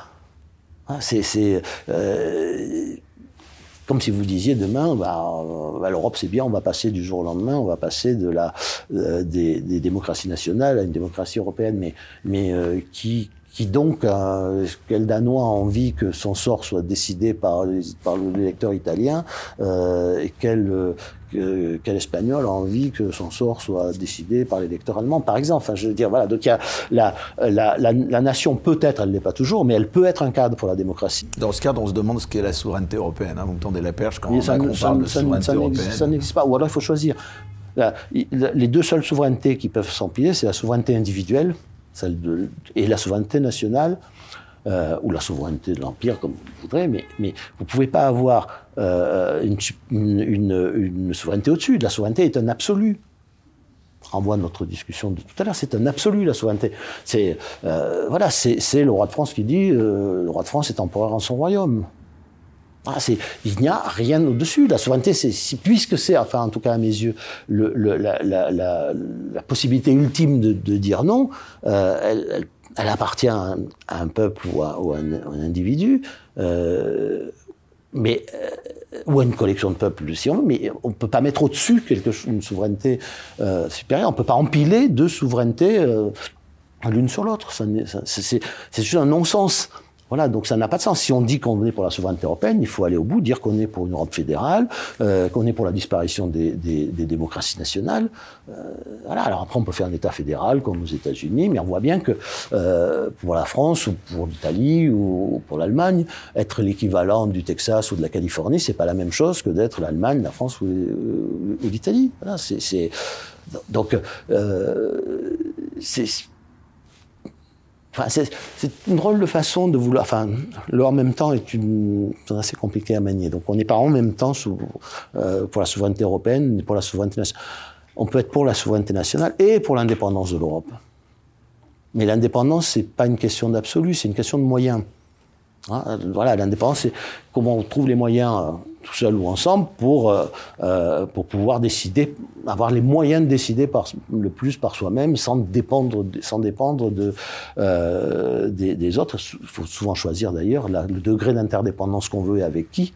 Hein, c'est, euh, comme si vous disiez demain, bah, bah, l'Europe c'est bien, on va passer du jour au lendemain, on va passer de la, des, des, démocraties nationales à une démocratie européenne, mais qui, qui donc, euh, quel Danois a envie que son sort soit décidé par, par l'électeur italien, euh, et quel, euh, quel Espagnol a envie que son sort soit décidé par l'électeur allemand, par exemple. Enfin, je veux dire, voilà. Donc, il y a la, la, la, la nation peut-être, elle n'est pas toujours, mais elle peut être un cadre pour la démocratie. Dans ce cadre, on se demande ce qu'est la souveraineté européenne. Hein. Vous me tendez la perche quand ça, Macron parle de souveraineté européenne. Ça n'existe pas. Ou alors, il faut choisir. les deux seules souverainetés qui peuvent s'empiler, c'est la souveraineté individuelle, et la souveraineté nationale, euh, ou la souveraineté de l'Empire, comme vous voudrez, mais, mais vous ne pouvez pas avoir euh, une, une, souveraineté au-dessus. La souveraineté est un absolu. Renvoie à notre discussion de tout à l'heure, c'est un absolu la souveraineté. C'est euh, voilà, c'est le roi de France qui dit le roi de France est empereur en son royaume. Ah, il n'y a rien au-dessus. La souveraineté, puisque c'est, enfin en tout cas à mes yeux, la, possibilité ultime de, dire non, euh, elle, appartient à un, peuple ou à, un, individu, euh, mais euh, ou à une collection de peuples, si on veut, mais on ne peut pas mettre au-dessus quelque une souveraineté supérieure. On ne peut pas empiler deux souverainetés l'une sur l'autre. C'est juste un non-sens. Voilà, donc ça n'a pas de sens. Si on dit qu'on est pour la souveraineté européenne, il faut aller au bout, dire qu'on est pour une Europe fédérale, euh, qu'on est pour la disparition des, des, des démocraties nationales. Euh, voilà. Alors après, on peut faire un État fédéral comme aux États-Unis, mais on voit bien que euh, pour la France ou pour l'Italie ou pour l'Allemagne, être l'équivalent du Texas ou de la Californie, c'est pas la même chose que d'être l'Allemagne, la France ou, euh, l'Italie. Voilà, c'est donc euh, c'est une drôle de façon de vouloir. Enfin, le en même temps est une assez compliqué à manier. Donc, on n'est pas en même temps euh, pour la souveraineté européenne pour la souveraineté nationale. On peut être pour la souveraineté nationale et pour l'indépendance de l'Europe. Mais l'indépendance, c'est pas une question d'absolu, c'est une question de moyens. Hein, voilà, l'indépendance, c'est comment on trouve les moyens, euh, tout seul ou ensemble, pour, euh, euh, pour pouvoir décider, avoir les moyens de décider le plus par soi-même, sans dépendre, sans dépendre de, des, autres. Il faut souvent choisir d'ailleurs le degré d'interdépendance qu'on veut et avec qui.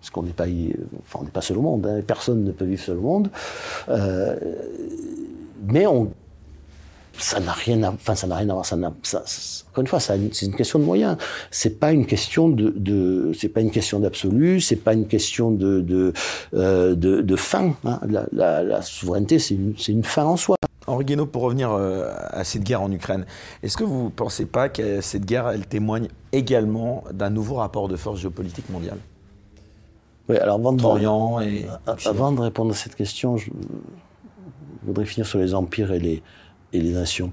Parce qu'on n'est pas, enfin, pas seul au monde. Hein, personne ne peut vivre seul au monde. mais on ça n'a rien à, enfin, ça n'a rien à voir. Ça n'a, encore une fois, c'est une question de moyens. C'est pas une question de, de c'est pas une question d'absolu. C'est pas une question de de, euh, de, de, fin. Hein. La, la, la, souveraineté, c'est une, c'est une fin en soi. Henri Guénaud, pour revenir euh, à cette guerre en Ukraine, est-ce que vous ne pensez pas que cette guerre, elle témoigne également d'un nouveau rapport de force géopolitique mondiale? Oui, alors avant de, et avant de répondre à cette question, je voudrais finir sur les empires et les, et les nations.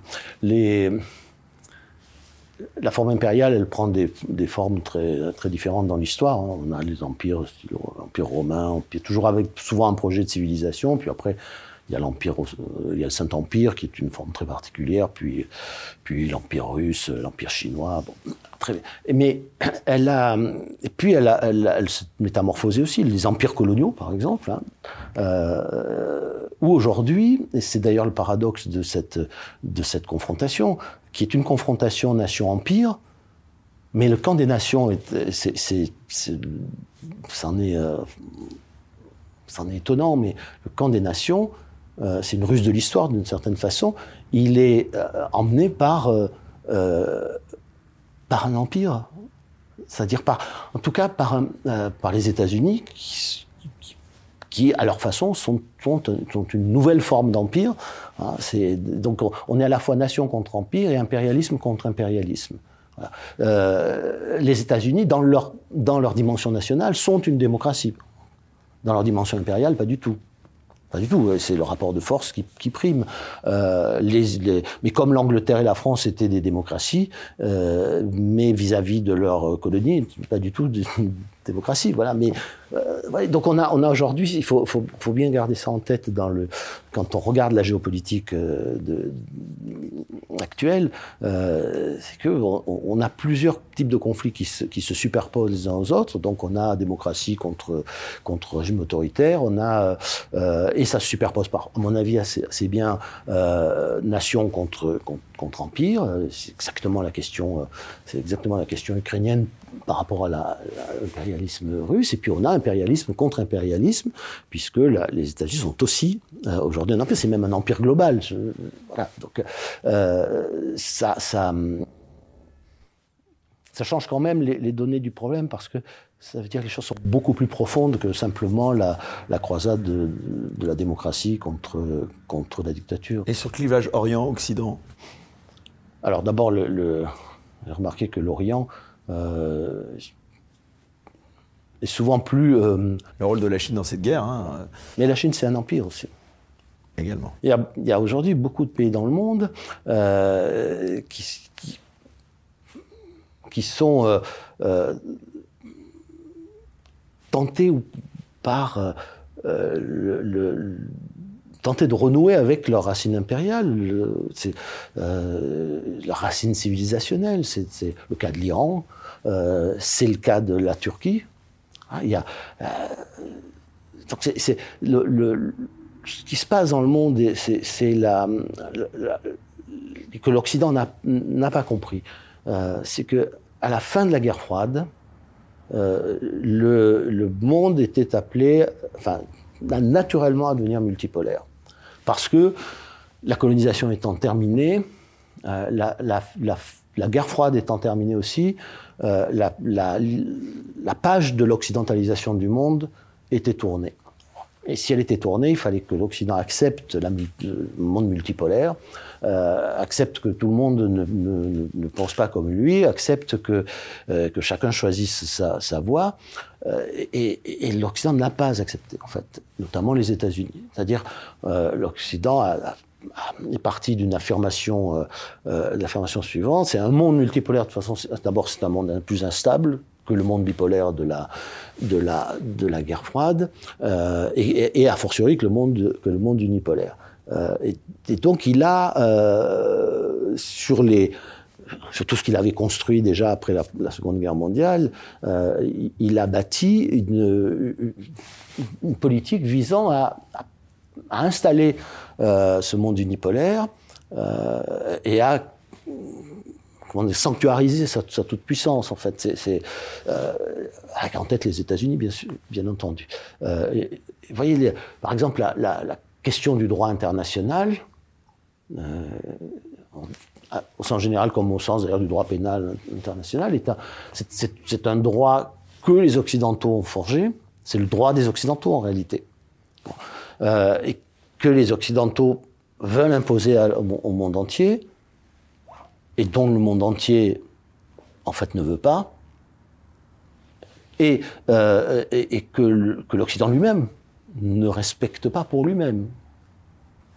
La forme impériale, elle prend des, formes très, différentes dans l'histoire. Hein. On a les empires, romain, empire, toujours avec souvent un projet de civilisation, puis après il y a l'empire, il y a le Saint-Empire qui est une forme très particulière, puis, puis l'empire russe, l'empire chinois. Très bien. Mais elle a, et puis elle, a, elle, s'est métamorphosée aussi. Les empires coloniaux, par exemple, hein, euh, où aujourd'hui, et c'est d'ailleurs le paradoxe de cette, de cette confrontation, qui est une confrontation nation-empire, mais le camp des nations, c'est, c'est, c'en est, euh, est étonnant, mais le camp des nations, euh, c'est une ruse de l'histoire d'une certaine façon, il est emmené par, par un empire, c'est-à-dire par, en tout cas par, par les États-Unis, qui, à leur façon, sont, sont, sont une nouvelle forme d'empire. Hein, donc on est à la fois nation contre empire et impérialisme contre impérialisme. Euh, les États-Unis, dans leur, dans leur dimension nationale, sont une démocratie. Dans leur dimension impériale, pas du tout. Pas du tout, c'est le rapport de force qui, prime. Euh, mais comme l'Angleterre et la France étaient des démocraties, euh, mais vis-à-vis -vis de leurs colonies, pas du tout démocratie. Voilà. Mais euh, donc on a, on a aujourd'hui, il faut, faut, bien garder ça en tête dans le, quand on regarde la géopolitique euh, actuelle, euh, c'est que on, a plusieurs types de conflits qui se, se superposent les uns aux autres. Donc on a démocratie contre régime autoritaire, on a et ça se superpose par, à mon avis, assez, assez bien nation contre, contre, contre empire. C'est exactement la question, c'est exactement la question ukrainienne par rapport à l'impérialisme russe, et puis on a impérialisme contre impérialisme, puisque les États-Unis sont aussi euh, aujourd'hui un empire, c'est même un empire global. voilà, donc euh, ça, change quand même les, données du problème, parce que ça veut dire que les choses sont beaucoup plus profondes que simplement la, croisade de, de, la démocratie contre, contre la dictature. Et sur clivage Orient-Occident Alors d'abord, le, le, remarqué que l'Orient euh, est souvent plus... Euh, le rôle de la Chine dans cette guerre. Hein. Mais la Chine, c'est un empire aussi. Également. Il y a, il y a aujourd'hui beaucoup de pays dans le monde euh, qui, qui, qui, sont tentés par le, le, tenter de renouer avec leur racine impériale, euh, leur racine civilisationnelle. C'est le cas de l'Iran, euh, c'est le cas de la Turquie. Ah, il y a, euh, donc c'est le, le, ce qui se passe dans le monde, c'est la, que l'Occident n'a pas compris. Euh, c'est que à la fin de la guerre froide, euh, le, le, monde était appelé, enfin, naturellement à devenir multipolaire. Parce que la colonisation étant terminée, euh, la, guerre froide étant terminée aussi, euh, la, page de l'occidentalisation du monde était tournée. Et si elle était tournée, il fallait que l'Occident accepte le monde multipolaire, euh, accepte que tout le monde ne, ne, ne, pense pas comme lui, accepte que, euh, que chacun choisisse sa, sa voie. Euh, et, et l'Occident n'a pas accepté, en fait, notamment les États-Unis. C'est-à-dire, euh, l'Occident a, a est parti d'une affirmation, euh, euh, l'affirmation suivante, c'est un monde multipolaire, de toute façon, d'abord c'est un monde plus instable, que le monde bipolaire de la, de la, de la guerre froide, euh, et, et, a fortiori que le monde, que le monde unipolaire. Euh, et, donc il a, euh, sur, les, sur tout ce qu'il avait construit déjà après la, Seconde Guerre mondiale, euh, il a bâti une, politique visant à, installer ce monde unipolaire et à comment dire, sanctuariser sa, sa toute puissance en fait. C'est avec en tête les États-Unis bien sûr, bien entendu. Vous voyez, par exemple, la, question du droit international, euh, au sens général comme au sens d'ailleurs du droit pénal international, c'est, un droit que les Occidentaux ont forgé. C'est le droit des Occidentaux en réalité. Euh, et que les Occidentaux veulent imposer au, monde entier et dont le monde entier, en fait, ne veut pas, et, euh, que l'Occident lui-même ne respecte pas pour lui-même.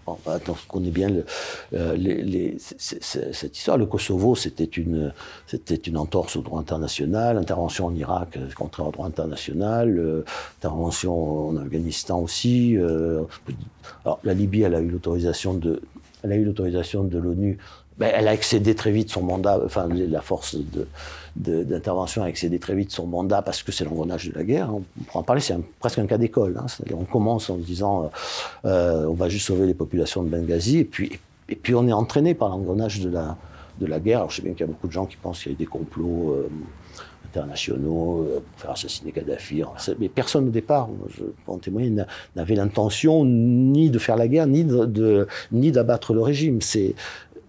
Bon, bah, on connaît bien le, euh, les, les, cette histoire. Le Kosovo, c'était une, c'était une entorse au droit international. Intervention en Irak, contraire au droit international. Euh, intervention en Afghanistan aussi. Euh, alors, la Libye, elle a eu l'autorisation de, elle a eu l'autorisation de l'ONU elle a excédé très vite son mandat, enfin la force de, de, a excédé très vite son mandat parce que c'est l'engrenage de la guerre. On pourra en parler, c'est presque un cas d'école. Hein. On commence en disant euh, euh, on va juste sauver les populations de Benghazi et puis, et puis on est entraîné par l'engrenage de la, de la guerre. Alors je sais bien qu'il y a beaucoup de gens qui pensent qu'il y a eu des complots euh, internationaux pour faire assassiner Kadhafi. Mais personne au départ, je peux en témoigner, n'avait l'intention ni de faire la guerre, ni de ni d'abattre le régime. C'est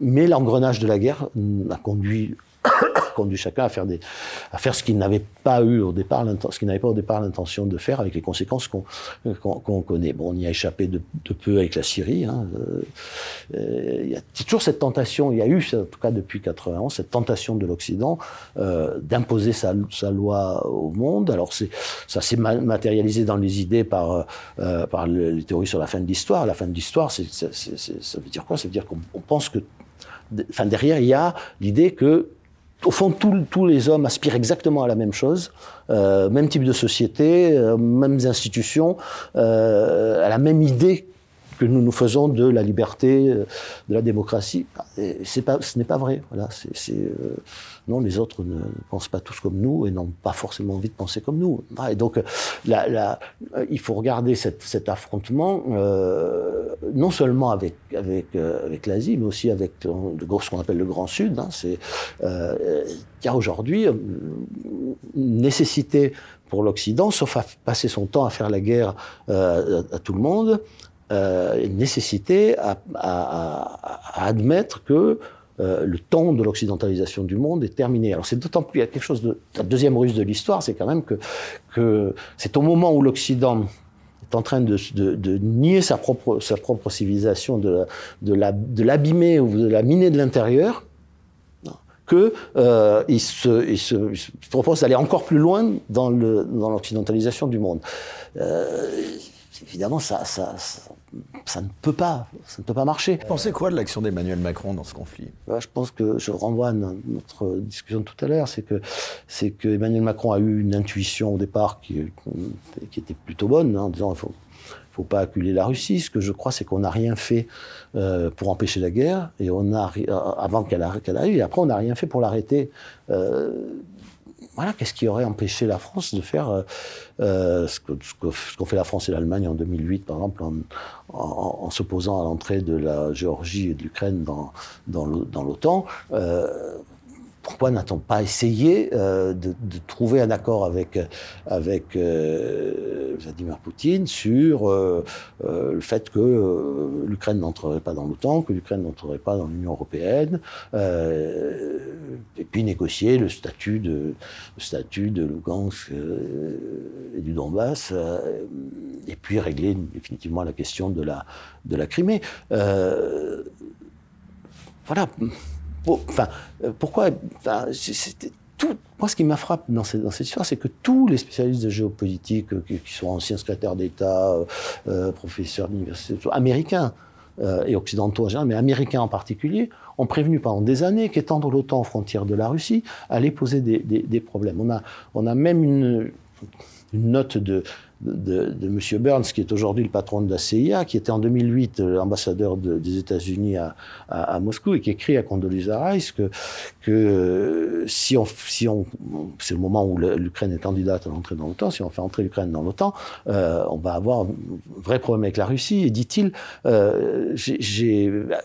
mais l'engrenage de la guerre a conduit conduit chacun à faire des à faire ce qu'il n'avait pas eu au départ ce qu'il n'avait pas au départ l'intention de faire avec les conséquences qu'on qu'on qu connaît. Bon on y a échappé de, de peu avec la Syrie hein. euh, il y a toujours cette tentation il y a eu en tout cas depuis 91 cette tentation de l'Occident euh, d'imposer sa, sa loi au monde. Alors ça s'est matérialisé dans les idées par euh, par les théories sur la fin de l'histoire. La fin de l'histoire ça veut dire quoi? Ça veut dire qu'on pense que enfin derrière il y a l'idée que au fond, tous les hommes aspirent exactement à la même chose, euh, même type de société, euh, mêmes institutions, euh, à la même idée que nous nous faisons de la liberté, euh, de la démocratie. C'est pas, ce n'est pas vrai. Voilà, c'est, euh, non, les autres ne pensent pas tous comme nous et n'ont pas forcément envie de penser comme nous. Et donc, la, la, il faut regarder cet affrontement euh, non seulement avec avec avec l'Asie, mais aussi avec ce qu'on appelle le Grand Sud. Hein, c'est euh, il y a aujourd'hui une nécessité pour l'Occident, sauf à passer son temps à faire la guerre euh, à, tout le monde, euh, une nécessité à, admettre que euh, le temps de l'occidentalisation du monde est terminé. Alors c'est d'autant plus, il y a quelque chose de, la deuxième ruse de l'histoire, c'est quand même que, c'est au moment où l'Occident est en train de, nier sa propre, sa propre civilisation, de, de l'abîmer ou de la miner de l'intérieur, que euh, il, se, il, se, propose d'aller encore plus loin dans l'occidentalisation dans du monde. Évidemment, ça, ça, ça, ça, ne peut pas, ça ne peut pas marcher. Vous pensez quoi de l'action d'Emmanuel Macron dans ce conflit? Je pense que je renvoie à notre discussion de tout à l'heure, c'est que c'est que Emmanuel Macron a eu une intuition au départ qui, qui était plutôt bonne, hein, en disant il faut faut pas acculer la Russie. Ce que je crois, c'est qu'on n'a rien fait euh, pour empêcher la guerre, et on a euh, avant qu'elle arrive, et après on n'a rien fait pour l'arrêter. Euh, voilà, qu'est-ce qui aurait empêché la France de faire euh, euh ce qu'ont fait la France et l'Allemagne en 2008, par exemple, en, s'opposant à l'entrée de la Géorgie et de l'Ukraine dans, dans l'OTAN euh, pourquoi n'a-t-on pas essayé euh, de, trouver un accord avec, euh, Vladimir Poutine sur euh, le fait que l'Ukraine n'entrerait pas dans l'OTAN, que l'Ukraine n'entrerait pas dans l'Union européenne, et puis négocier le statut de, statut de Lugansk et du Donbass, et puis régler définitivement la question de la, de la Crimée. voilà enfin, euh, pourquoi tout, moi, ce qui m'a frappé dans cette, histoire, c'est que tous les spécialistes de géopolitique, euh, qui, sont anciens secrétaires d'État, euh, professeurs d'université, américains et occidentaux en général, mais américains en particulier, ont prévenu pendant des années qu'étendre l'OTAN aux frontières de la Russie allait poser des, problèmes. On a, on a même une note de, de, de M. Burns, qui est aujourd'hui le patron de la CIA, qui était en 2008 l'ambassadeur de, des États-Unis à, Moscou et qui écrit à Condoleezza Rice que, euh, si on, si on, c'est le moment où l'Ukraine est candidate à l'entrée dans l'OTAN, si on fait entrer l'Ukraine dans l'OTAN, euh, on va avoir un vrai problème avec la Russie. Et dit-il, euh,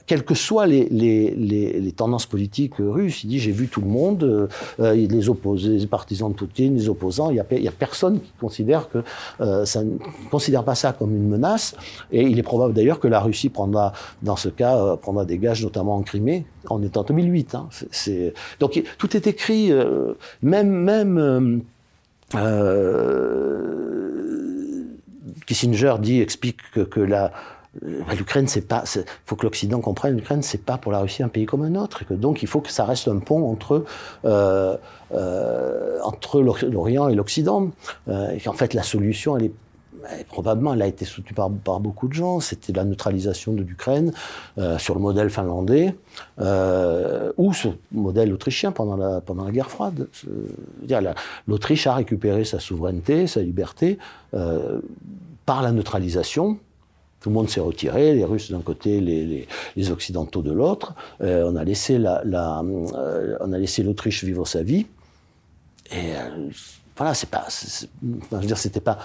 quelles que soient les, tendances politiques russes, il dit j'ai vu tout le monde, euh, les opposés, les partisans de Poutine, les opposants, il n'y a, personne qui considère que euh, ça ne considère pas ça comme une menace. Et il est probable d'ailleurs que la Russie prendra, dans ce cas, euh, prendra des gages, notamment en Crimée, en étant 2008. Hein. Donc tout est écrit, euh, même même. Kissinger dit, explique que, que la, l'Ukraine, c'est pas. Il faut que l'Occident comprenne. L'Ukraine, c'est pas pour la Russie un pays comme un autre. Donc, il faut que ça reste un pont entre euh, euh, entre l'Orient et l'Occident. Euh, et qu'en fait, la solution, elle est probablement, elle a été soutenue par, beaucoup de gens. C'était la neutralisation de l'Ukraine euh, sur le modèle finlandais euh, ou sur le modèle autrichien pendant la, pendant la guerre froide. L'Autriche a récupéré sa souveraineté, sa liberté euh, par la neutralisation tout le monde s'est retiré, les Russes d'un côté, les, Occidentaux de l'autre. Euh, on a laissé la, la euh, on a laissé l'Autriche vivre sa vie. Et euh, voilà, c'est pas, je veux dire, c'était pas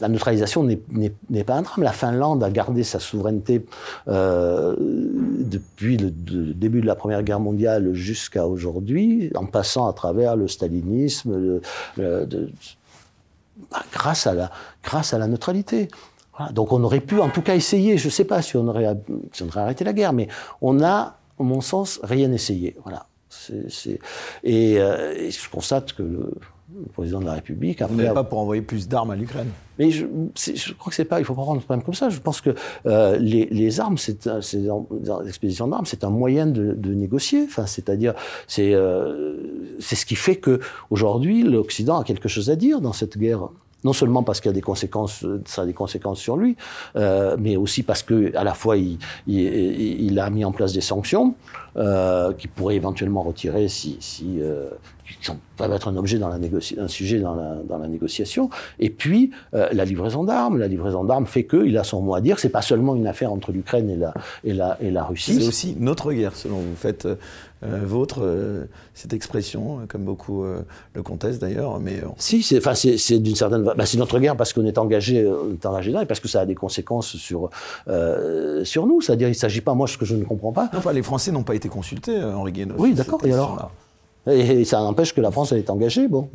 la neutralisation n'est pas un drame. La Finlande a gardé sa souveraineté depuis le, début de la Première Guerre mondiale jusqu'à aujourd'hui, en passant à travers le stalinisme, bah, grâce à la neutralité. Donc on aurait pu en tout cas essayer, je ne sais pas si on, aurait, si on aurait arrêté la guerre, mais on a, à mon sens, rien essayé. Voilà. C est, et, euh, et, je constate que le, le président de la République. Vous n'êtes pas pour envoyer plus d'armes à l'Ukraine Mais je, je, crois que c'est pas. Il faut pas prendre le problème comme ça. Je pense que euh, les, les, armes, c'est l'expédition d'armes, c'est un moyen de, de négocier. Enfin, c'est-à-dire, c'est euh, c'est ce qui fait que aujourd'hui, l'Occident a quelque chose à dire dans cette guerre non seulement parce qu'il a des conséquences, ça a des conséquences sur lui, euh, mais aussi parce que à la fois il, a mis en place des sanctions, qui pourrait éventuellement retirer si, si qui peuvent être un objet dans la un sujet dans la, dans la négociation. Et puis la livraison d'armes, la livraison d'armes fait qu'il a son mot à dire. C'est pas seulement une affaire entre l'Ukraine et la, et la, et la Russie. C'est aussi notre guerre, selon vous. Faites euh, vôtre, euh, cette expression, comme beaucoup euh, le contestent d'ailleurs. Mais si, c'est, enfin, c'est, d'une certaine, bah, c'est notre guerre parce qu'on est engagé, engagé là et parce que ça a des conséquences sur sur nous. C'est-à-dire, il ne s'agit pas, moi, ce que je ne comprends pas. enfin, les Français n'ont pas été consultés, Henri Guénaud. Oui, d'accord. Et alors et, ça n'empêche que la France elle est engagée. Bon.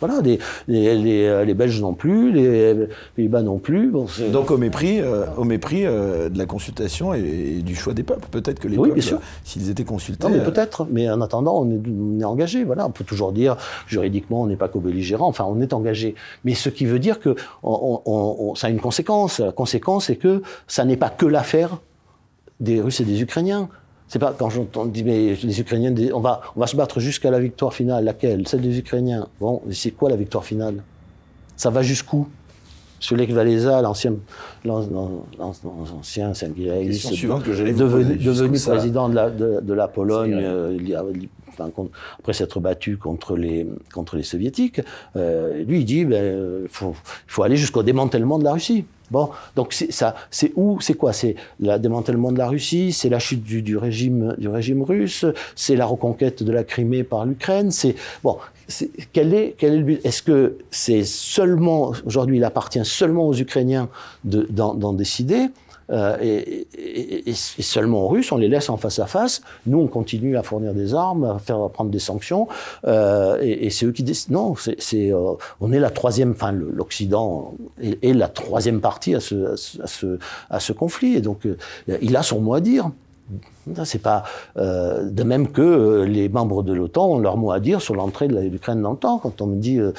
Voilà, les, les, euh, les, Belges non plus, les Pays-Bas non plus. Bon, Donc au mépris, euh, au mépris euh, de la consultation et, du choix des peuples. Peut-être que les peuples, s'ils étaient consultés... Non, mais peut-être. Mais en attendant, on est, on est engagé. Voilà, on peut toujours dire juridiquement, on n'est pas co-belligérant. Enfin, on est engagé. Mais ce qui veut dire que on, on, ça a une conséquence. La conséquence, c'est que ça n'est pas que l'affaire des Russes et des Ukrainiens. C'est pas quand j'entends dit mais les Ukrainiens, on va on va se battre jusqu'à la victoire finale. Laquelle? Celle des Ukrainiens. Bon, c'est quoi la victoire finale? Ça va jusqu'où? Sur Lech Walesa, l'ancien l'ancien devenu, devenu président de la, de, la Pologne, euh, enfin, après s'être battu contre les contre les soviétiques, euh, lui il dit ben il faut, faut aller jusqu'au démantèlement de la Russie. Bon, donc ça, c'est où, c'est quoi? C'est le démantèlement de la Russie, c'est la chute du, régime du régime russe, c'est la reconquête de la Crimée par l'Ukraine. C'est bon, quel est quel est le but? Est-ce que c'est seulement aujourd'hui, il appartient seulement aux Ukrainiens d'en décider? Euh, et, et, et, seulement aux Russes, on les laisse en face à face. Nous, on continue à fournir des armes, à faire à prendre des sanctions, euh, et, c'est eux qui décident. Non, c'est, euh, on est la troisième, enfin l'Occident est, la troisième partie à ce, à ce, à ce, conflit, et donc euh, il a son mot à dire. C'est pas euh, de même que les membres de l'OTAN ont leur mot à dire sur l'entrée de l'Ukraine dans temps. Quand on me dit euh,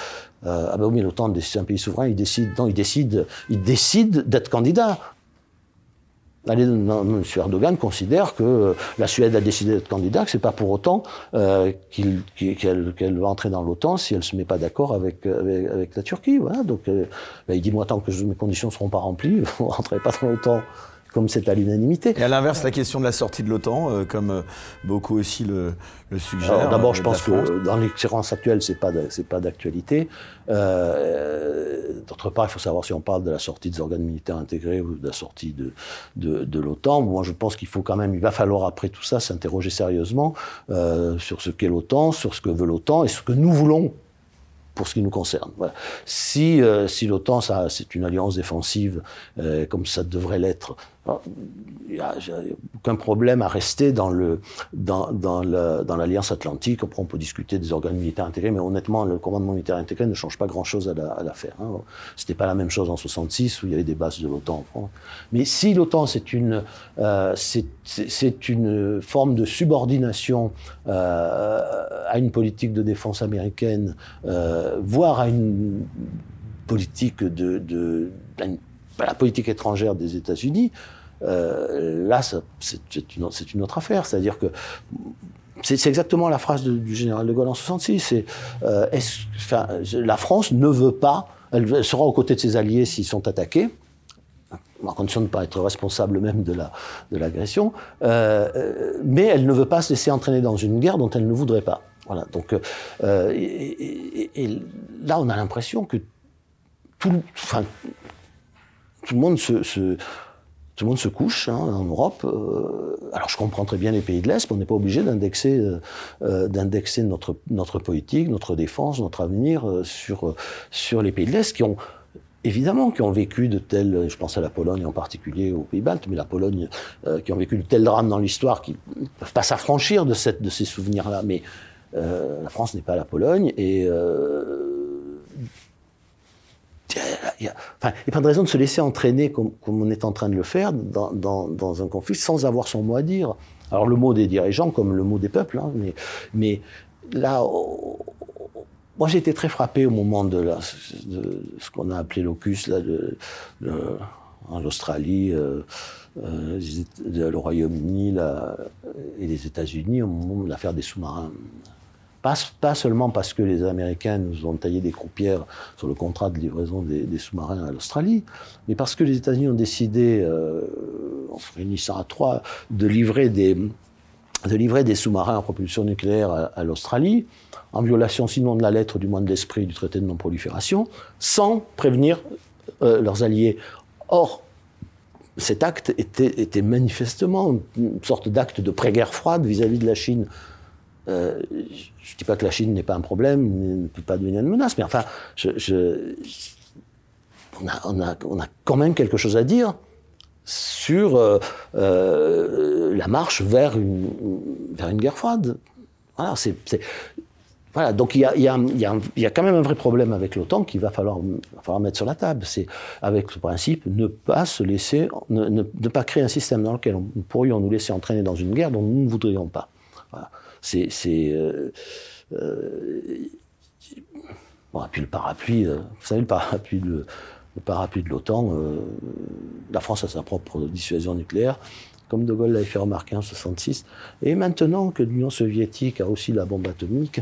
ah ben oui, l'OTAN c'est un pays souverain, il décide, non, il décide, il décide d'être candidat. M. Erdogan considère que euh, la Suède a décidé d'être candidat, que c'est pas pour autant euh, qu'elle va entrer dans l'OTAN si elle se met pas d'accord avec, avec, la Turquie. Donc, euh, ben, il dit moi tant que mes conditions seront pas remplies, vous ne rentrez pas dans l'OTAN comme c'est à l'unanimité. Et à l'inverse, la question de la sortie de l'OTAN, euh, comme euh, beaucoup aussi le, le suggèrent. D'abord, je pense que dans les circonstances actuelles, c'est pas c'est pas d'actualité. Euh, D'autre part, il faut savoir si on parle de la sortie des organes militaires intégrés ou de la sortie de de, de l'OTAN. Moi, je pense qu'il faut quand même, il va falloir après tout ça s'interroger sérieusement euh, sur ce qu'est l'OTAN, sur ce que veut l'OTAN et ce que nous voulons pour ce qui nous concerne. Voilà. Si, euh, si l'OTAN, c'est une alliance défensive, euh, comme ça devrait l'être, il n'y a, aucun problème à rester dans le dans, dans l'alliance atlantique. Après, on peut discuter des organes militaires intégrés, mais honnêtement, le commandement militaire intégré ne change pas grand-chose à l'affaire. La, hein. C'était pas la même chose en 66 où il y avait des bases de l'OTAN. Mais si l'OTAN c'est une euh, c'est une forme de subordination euh, à une politique de défense américaine, euh, voire à une politique de la politique étrangère des États-Unis, euh, là, c'est une, autre affaire. C'est-à-dire que c'est exactement la phrase du général de Gaulle en 66. C'est euh, la France ne veut pas, elle, sera aux côtés de ses alliés s'ils sont attaqués, en condition de ne pas être responsable même de la de l'agression, euh, mais elle ne veut pas se laisser entraîner dans une guerre dont elle ne voudrait pas. Voilà. Donc, et, là, on a l'impression que tout, tout le monde se tout le monde se couche hein, en Europe. Euh, alors je comprends très bien les pays de l'Est, mais on n'est pas obligé d'indexer, euh, euh, d'indexer notre, notre politique, notre défense, notre avenir sur, sur les pays de l'Est qui ont évidemment qui ont vécu de tels, je pense à la Pologne en particulier, aux Pays-Baltes, mais la Pologne, qui ont vécu de tels drames dans l'histoire qui ne peuvent pas s'affranchir de, cette, de ces souvenirs-là. Mais la France n'est pas la Pologne et il n'y a, pas de raison de se laisser entraîner comme, on est en train de le faire dans, un conflit sans avoir son mot à dire. Alors le mot des dirigeants comme le mot des peuples, hein, mais, là, oh, moi j'ai été très frappé au moment de, ce qu'on a appelé l'ocus là, en Australie, euh, euh, le Royaume-Uni et les États-Unis au moment de l'affaire des sous-marins. Pas, seulement parce que les Américains nous ont taillé des croupières sur le contrat de livraison des, sous-marins à l'Australie, mais parce que les États-Unis ont décidé, euh, en se réunissant à trois, de livrer des, sous-marins à propulsion nucléaire à, l'Australie, en violation sinon de la lettre, du moins de l'esprit du traité de non-prolifération, sans prévenir euh, leurs alliés. Or, cet acte était manifestement une sorte d'acte de pré-guerre froide vis-à-vis de la Chine. Euh, je ne dis pas que la Chine n'est pas un problème, ne peut pas devenir une menace, mais enfin, on, a, quand même quelque chose à dire sur euh, euh, la marche vers une, guerre froide. Voilà, donc il y, a, quand même un vrai problème avec l'OTAN qu'il va falloir, mettre sur la table. C'est avec ce principe ne, ne, pas créer un système dans lequel nous pourrions nous laisser entraîner dans une guerre dont nous ne voudrions pas. C'est, euh, euh, bon, puis le parapluie, euh, vous savez le parapluie de l'OTAN, la France a sa propre dissuasion nucléaire, comme De Gaulle l'avait fait remarquer en 1966. Et maintenant que l'Union soviétique a aussi la bombe atomique,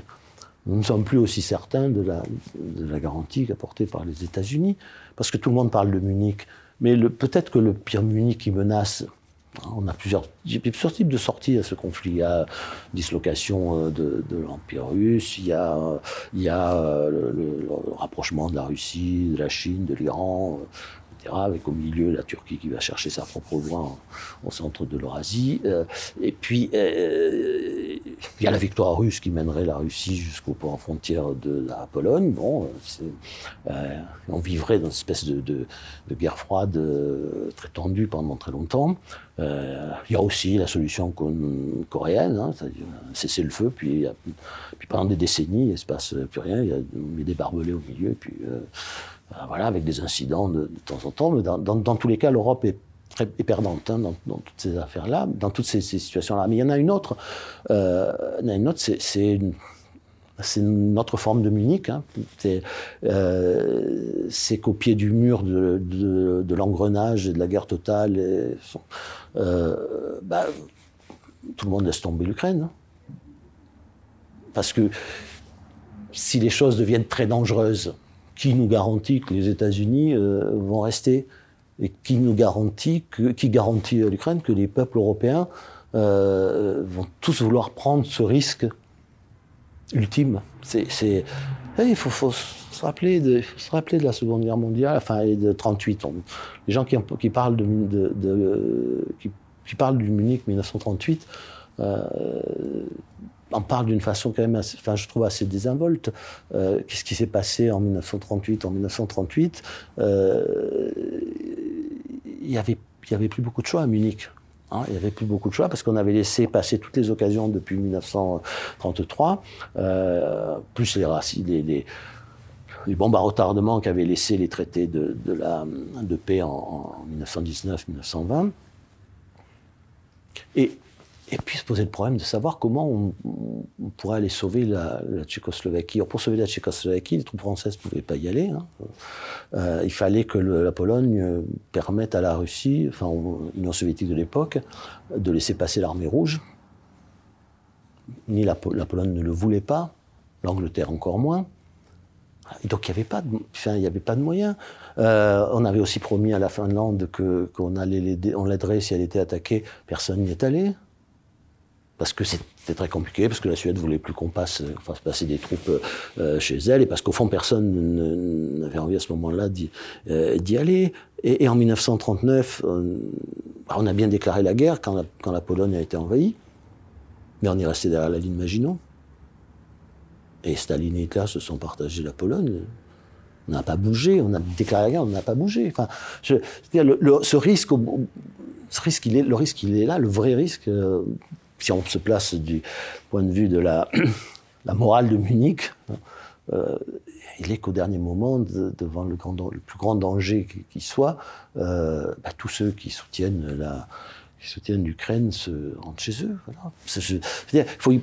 nous ne sommes plus aussi certains de la, de la garantie apportée par les États-Unis, parce que tout le monde parle de Munich. Mais peut-être que le pire Munich qui menace on a plusieurs, plusieurs types de sorties à ce conflit. Il y a dislocation euh, de, l'Empire russe, il y a, il y a euh, le, rapprochement de la Russie, de la Chine, de l'Iran, euh, avec au milieu la Turquie qui va chercher sa propre voie au centre de l'Eurasie. et puis, il y a la victoire russe qui mènerait la Russie jusqu'aux point frontière de la Pologne. Bon, on vivrait dans une espèce de, de guerre froide très tendue pendant très longtemps. Euh, il y a aussi la solution coréenne, hein, c'est-à-dire cesser le feu, puis, pendant des décennies, il ne se passe plus rien, il y a, des barbelés au milieu, puis euh, euh, voilà, avec des incidents de, temps en temps. Mais dans, tous les cas, l'Europe est, perdante hein, dans, toutes ces affaires-là, dans toutes ces, situations-là. Mais il y en a une autre, euh, une autre, c'est c'est notre forme de Munich. Hein. C'est qu'au pied du mur de, l'engrenage et de la guerre totale, euh, bah, tout le monde laisse tomber l'Ukraine. Hein. Parce que si les choses deviennent très dangereuses, qui nous garantit que les États-Unis euh, vont rester Et qui nous garantit, que, qui garantit à l'Ukraine que les peuples européens euh, vont tous vouloir prendre ce risque ultime? C'est, eh, il faut, faut, se rappeler de, se rappeler de la Seconde Guerre mondiale, enfin, et de 38. les gens qui, parlent de, qui, parlent du Munich 1938 euh, en parlent d'une façon quand même, enfin, je trouve assez désinvolte. Euh, qu'est-ce qui s'est passé en 1938 En 1938, euh, il y avait, il plus beaucoup de choix à Munich. Hein, il n'y avait plus beaucoup de choix parce qu'on avait laissé passer toutes les occasions depuis 1933, euh, plus les, les, les, les bombes à retardement qu'avaient laissé les traités de, paix en, en 1919-1920. Et et puis se poser le problème de savoir comment on, pourrait aller sauver la, Tchécoslovaquie. pour sauver la Tchécoslovaquie, les troupes françaises ne pouvaient pas y aller. Hein. Euh, il fallait que la Pologne euh, permette à la Russie, enfin l'Union soviétique de l'époque, de laisser passer l'armée rouge. Ni la, Pologne ne le voulait pas, l'Angleterre encore moins. Donc il n'y avait pas de, enfin, il y avait pas de moyens. Euh, on avait aussi promis à la Finlande qu'on allait on l'aiderait si elle était attaquée. Personne n'y est allé parce que c'était très compliqué, parce que la Suède voulait plus qu'on passe, fasse passer des troupes euh, chez elle, et parce qu'au fond personne n'avait envie à ce moment-là d'y euh, aller. Et, en 1939, on, a bien déclaré la guerre quand la, quand la, Pologne a été envahie, mais on est resté derrière la ligne Maginot. Et Staline et Hitler se sont partagés la Pologne. On n'a pas bougé, on a déclaré la guerre, on n'a pas bougé. Enfin, le, ce risque, ce risque, il est, le risque, il est là, le vrai risque. Euh, si on se place du point de vue de la, morale de Munich, euh, il est qu'au dernier moment, devant le, plus grand danger qui, soit, euh, bah, tous ceux qui soutiennent l'Ukraine se rendent chez eux. Voilà. faut,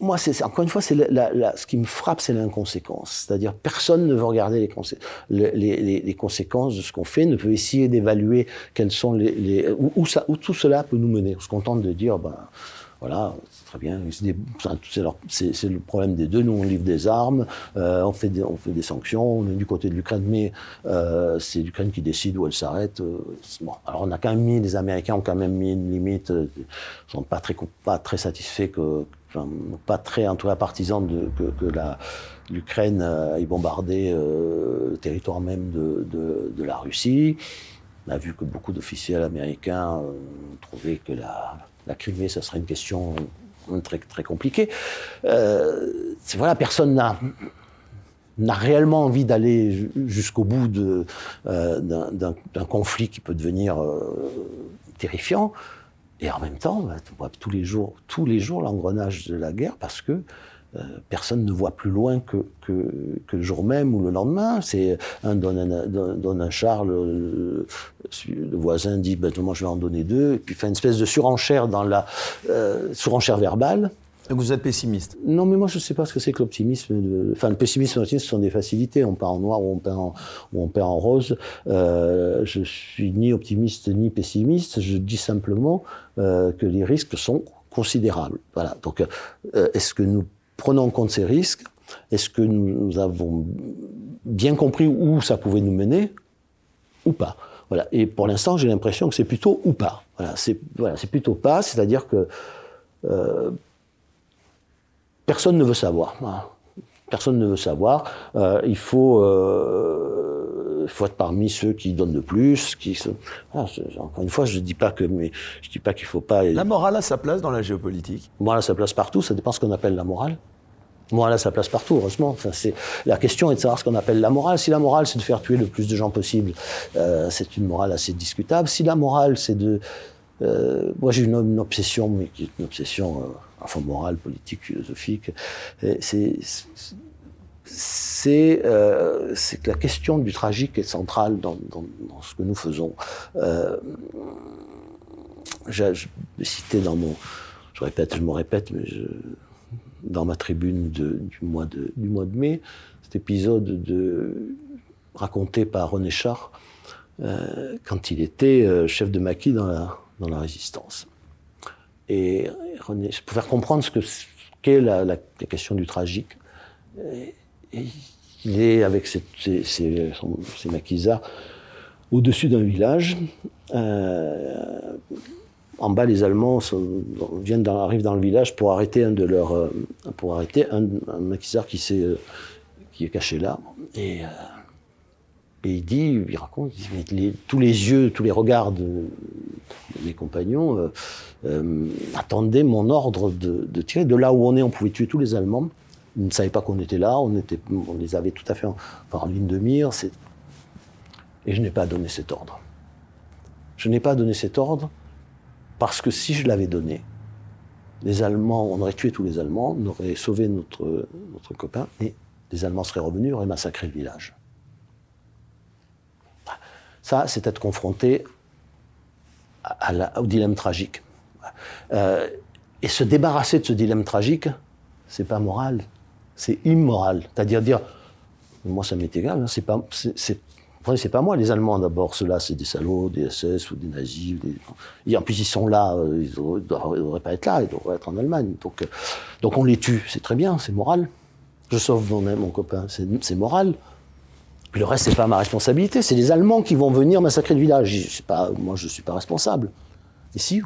moi, encore une fois, ce qui me frappe, c'est l'inconséquence. C'est-à-dire, personne ne veut regarder les, conséquences de ce qu'on fait, ne peut essayer d'évaluer quelles sont où, tout cela peut nous mener. On se contente de dire, ben, Voilà, c'est très bien. C'est le problème des deux. Nous, on livre des armes, euh, on, fait des, sanctions, on est du côté de l'Ukraine, mais euh, c'est l'Ukraine qui décide où elle s'arrête. Euh. Alors, on a quand même mis, les Américains ont quand même mis une limite, ils ne sont pas très, pas très satisfaits, que, enfin, pas très, en tout cas, partisans de, que, l'Ukraine ait bombardé le territoire même de, la Russie. On a vu que beaucoup d'officiels américains trouvaient que la Crimée, ça serait une question très, très compliquée. Euh, voilà, personne n'a réellement envie d'aller jusqu'au bout euh, d'un conflit qui peut devenir euh, terrifiant. Et en même temps, bah, on voit tous les jours, tous les jours l'engrenage de la guerre parce que euh, personne ne voit plus loin que, que, le jour même ou le lendemain. C'est un donne un, donne char, le, le, voisin dit ben, moi je vais en donner deux, et puis fait une espèce de surenchère dans la euh, surenchère verbale. Vous êtes pessimiste Non, mais moi je ne sais pas ce que c'est que l'optimisme. Enfin, le pessimisme, ce sont des facilités. On peint en noir ou on peint en rose. Euh, je suis ni optimiste ni pessimiste. Je dis simplement euh, que les risques sont considérables. Voilà. Donc, euh, est-ce que nous prenons en compte ces risques? Est-ce que nous avons bien compris où ça pouvait nous mener? Ou pas voilà. Et pour l'instant, j'ai l'impression que c'est plutôt ou pas. Voilà, c'est voilà, plutôt pas, c'est-à-dire que euh, personne ne veut savoir. Personne ne veut savoir. Euh, il faut, euh, faut être parmi ceux qui donnent le plus. Qui ah, encore une fois, je dis pas que, mais je dis pas qu'il faut pas. La morale a sa place dans la géopolitique. La morale a sa place partout. Ça dépend ce qu'on appelle la morale. Moi, là, ça place partout, heureusement. Enfin, c'est la question est de savoir ce qu'on appelle la morale. Si la morale, c'est de faire tuer le plus de gens possible, euh, c'est une morale assez discutable. Si la morale, c'est de, euh, moi, j'ai une, une, obsession, mais qui est une obsession, euh, enfin morale, politique, philosophique. C'est c'est euh, que la question du tragique est centrale dans, ce que nous faisons. Euh, J'ai cité dans mon, je répète, je me répète, mais dans ma tribune du, mois de, mai, cet épisode de, raconté par René Char euh, quand il était euh, chef de maquis dans la, dans la résistance. Et Pour faire comprendre ce qu'est la, question du tragique, il est avec ses, maquisards au-dessus d'un village. Euh, en bas, les Allemands viennent arrivent dans le village pour arrêter un de leurs, euh, pour arrêter un, maquisard qui euh, qui est caché là. Et il dit, il raconte, tous les yeux, tous les regards de, mes compagnons euh, euh, attendaient mon ordre de, tirer. De là où on est, on pouvait tuer tous les Allemands. Ils ne savaient pas qu'on était là, on, les avait tout à fait en, en ligne de mire. Et je n'ai pas donné cet ordre. Je n'ai pas donné cet ordre parce que si je l'avais donné, les Allemands, on aurait tué tous les Allemands, on aurait sauvé notre, notre copain, et les Allemands seraient revenus, auraient massacré le village. Ça, c'est être confronté au dilemme tragique. Euh, et se débarrasser de ce dilemme tragique, c'est pas moral, c'est immoral. C'est-à-dire dire, moi ça m'est égal, hein, c'est pas, c'est pas moi, les Allemands d'abord. Ceux-là, c'est des salauds, des SS ou des nazis. Et en plus, ils sont là, euh, ils ne devraient pas être là, ils devraient être en Allemagne. Donc, euh, donc on les tue, c'est très bien, c'est moral. Je sauve mon, mon copain, c'est moral. Puis le reste, c'est pas ma responsabilité. C'est les Allemands qui vont venir massacrer le village. Je pas, moi, je suis pas responsable. Si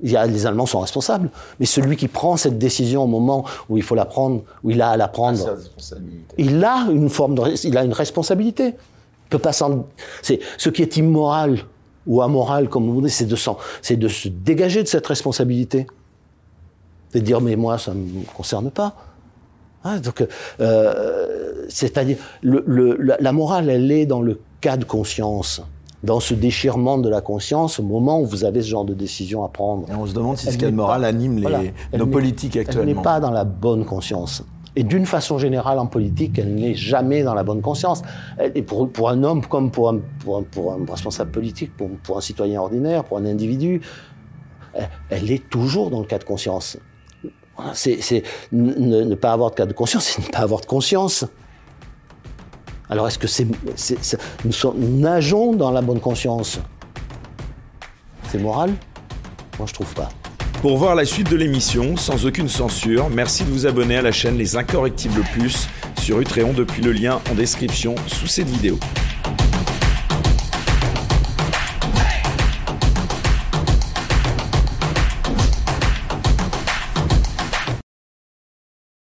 il y a, les Allemands sont responsables, mais celui qui prend cette décision au moment où il faut la prendre, où il a à la prendre, il a une forme de, il a une responsabilité. Il peut pas c'est ce qui est immoral ou amoral, comme vous dites, c'est de c'est de se dégager de cette responsabilité, de dire mais moi ça me concerne pas. Hein, donc, euh, c'est-à-dire le, le, la morale, elle est dans le cas de conscience dans ce déchirement de la conscience au moment où vous avez ce genre de décision à prendre. Et on se demande si ce cas de morale anime les, voilà, nos politiques actuellement. Elle n'est pas dans la bonne conscience. Et d'une façon générale, en politique, elle n'est jamais dans la bonne conscience. Et pour, pour un homme comme pour un, pour un, pour un responsable politique, pour, pour, un citoyen ordinaire, pour un individu, elle est toujours dans le cas de conscience. C'est ne, pas avoir de cas de conscience, c'est ne pas avoir de conscience. Alors est-ce que c'est, nous, sommes, nageons dans la bonne conscience? C'est moral? Moi je trouve pas. Pour voir la suite de l'émission, sans aucune censure, merci de vous abonner à la chaîne Les Incorrectibles Plus sur Utréon depuis le lien en description sous cette vidéo.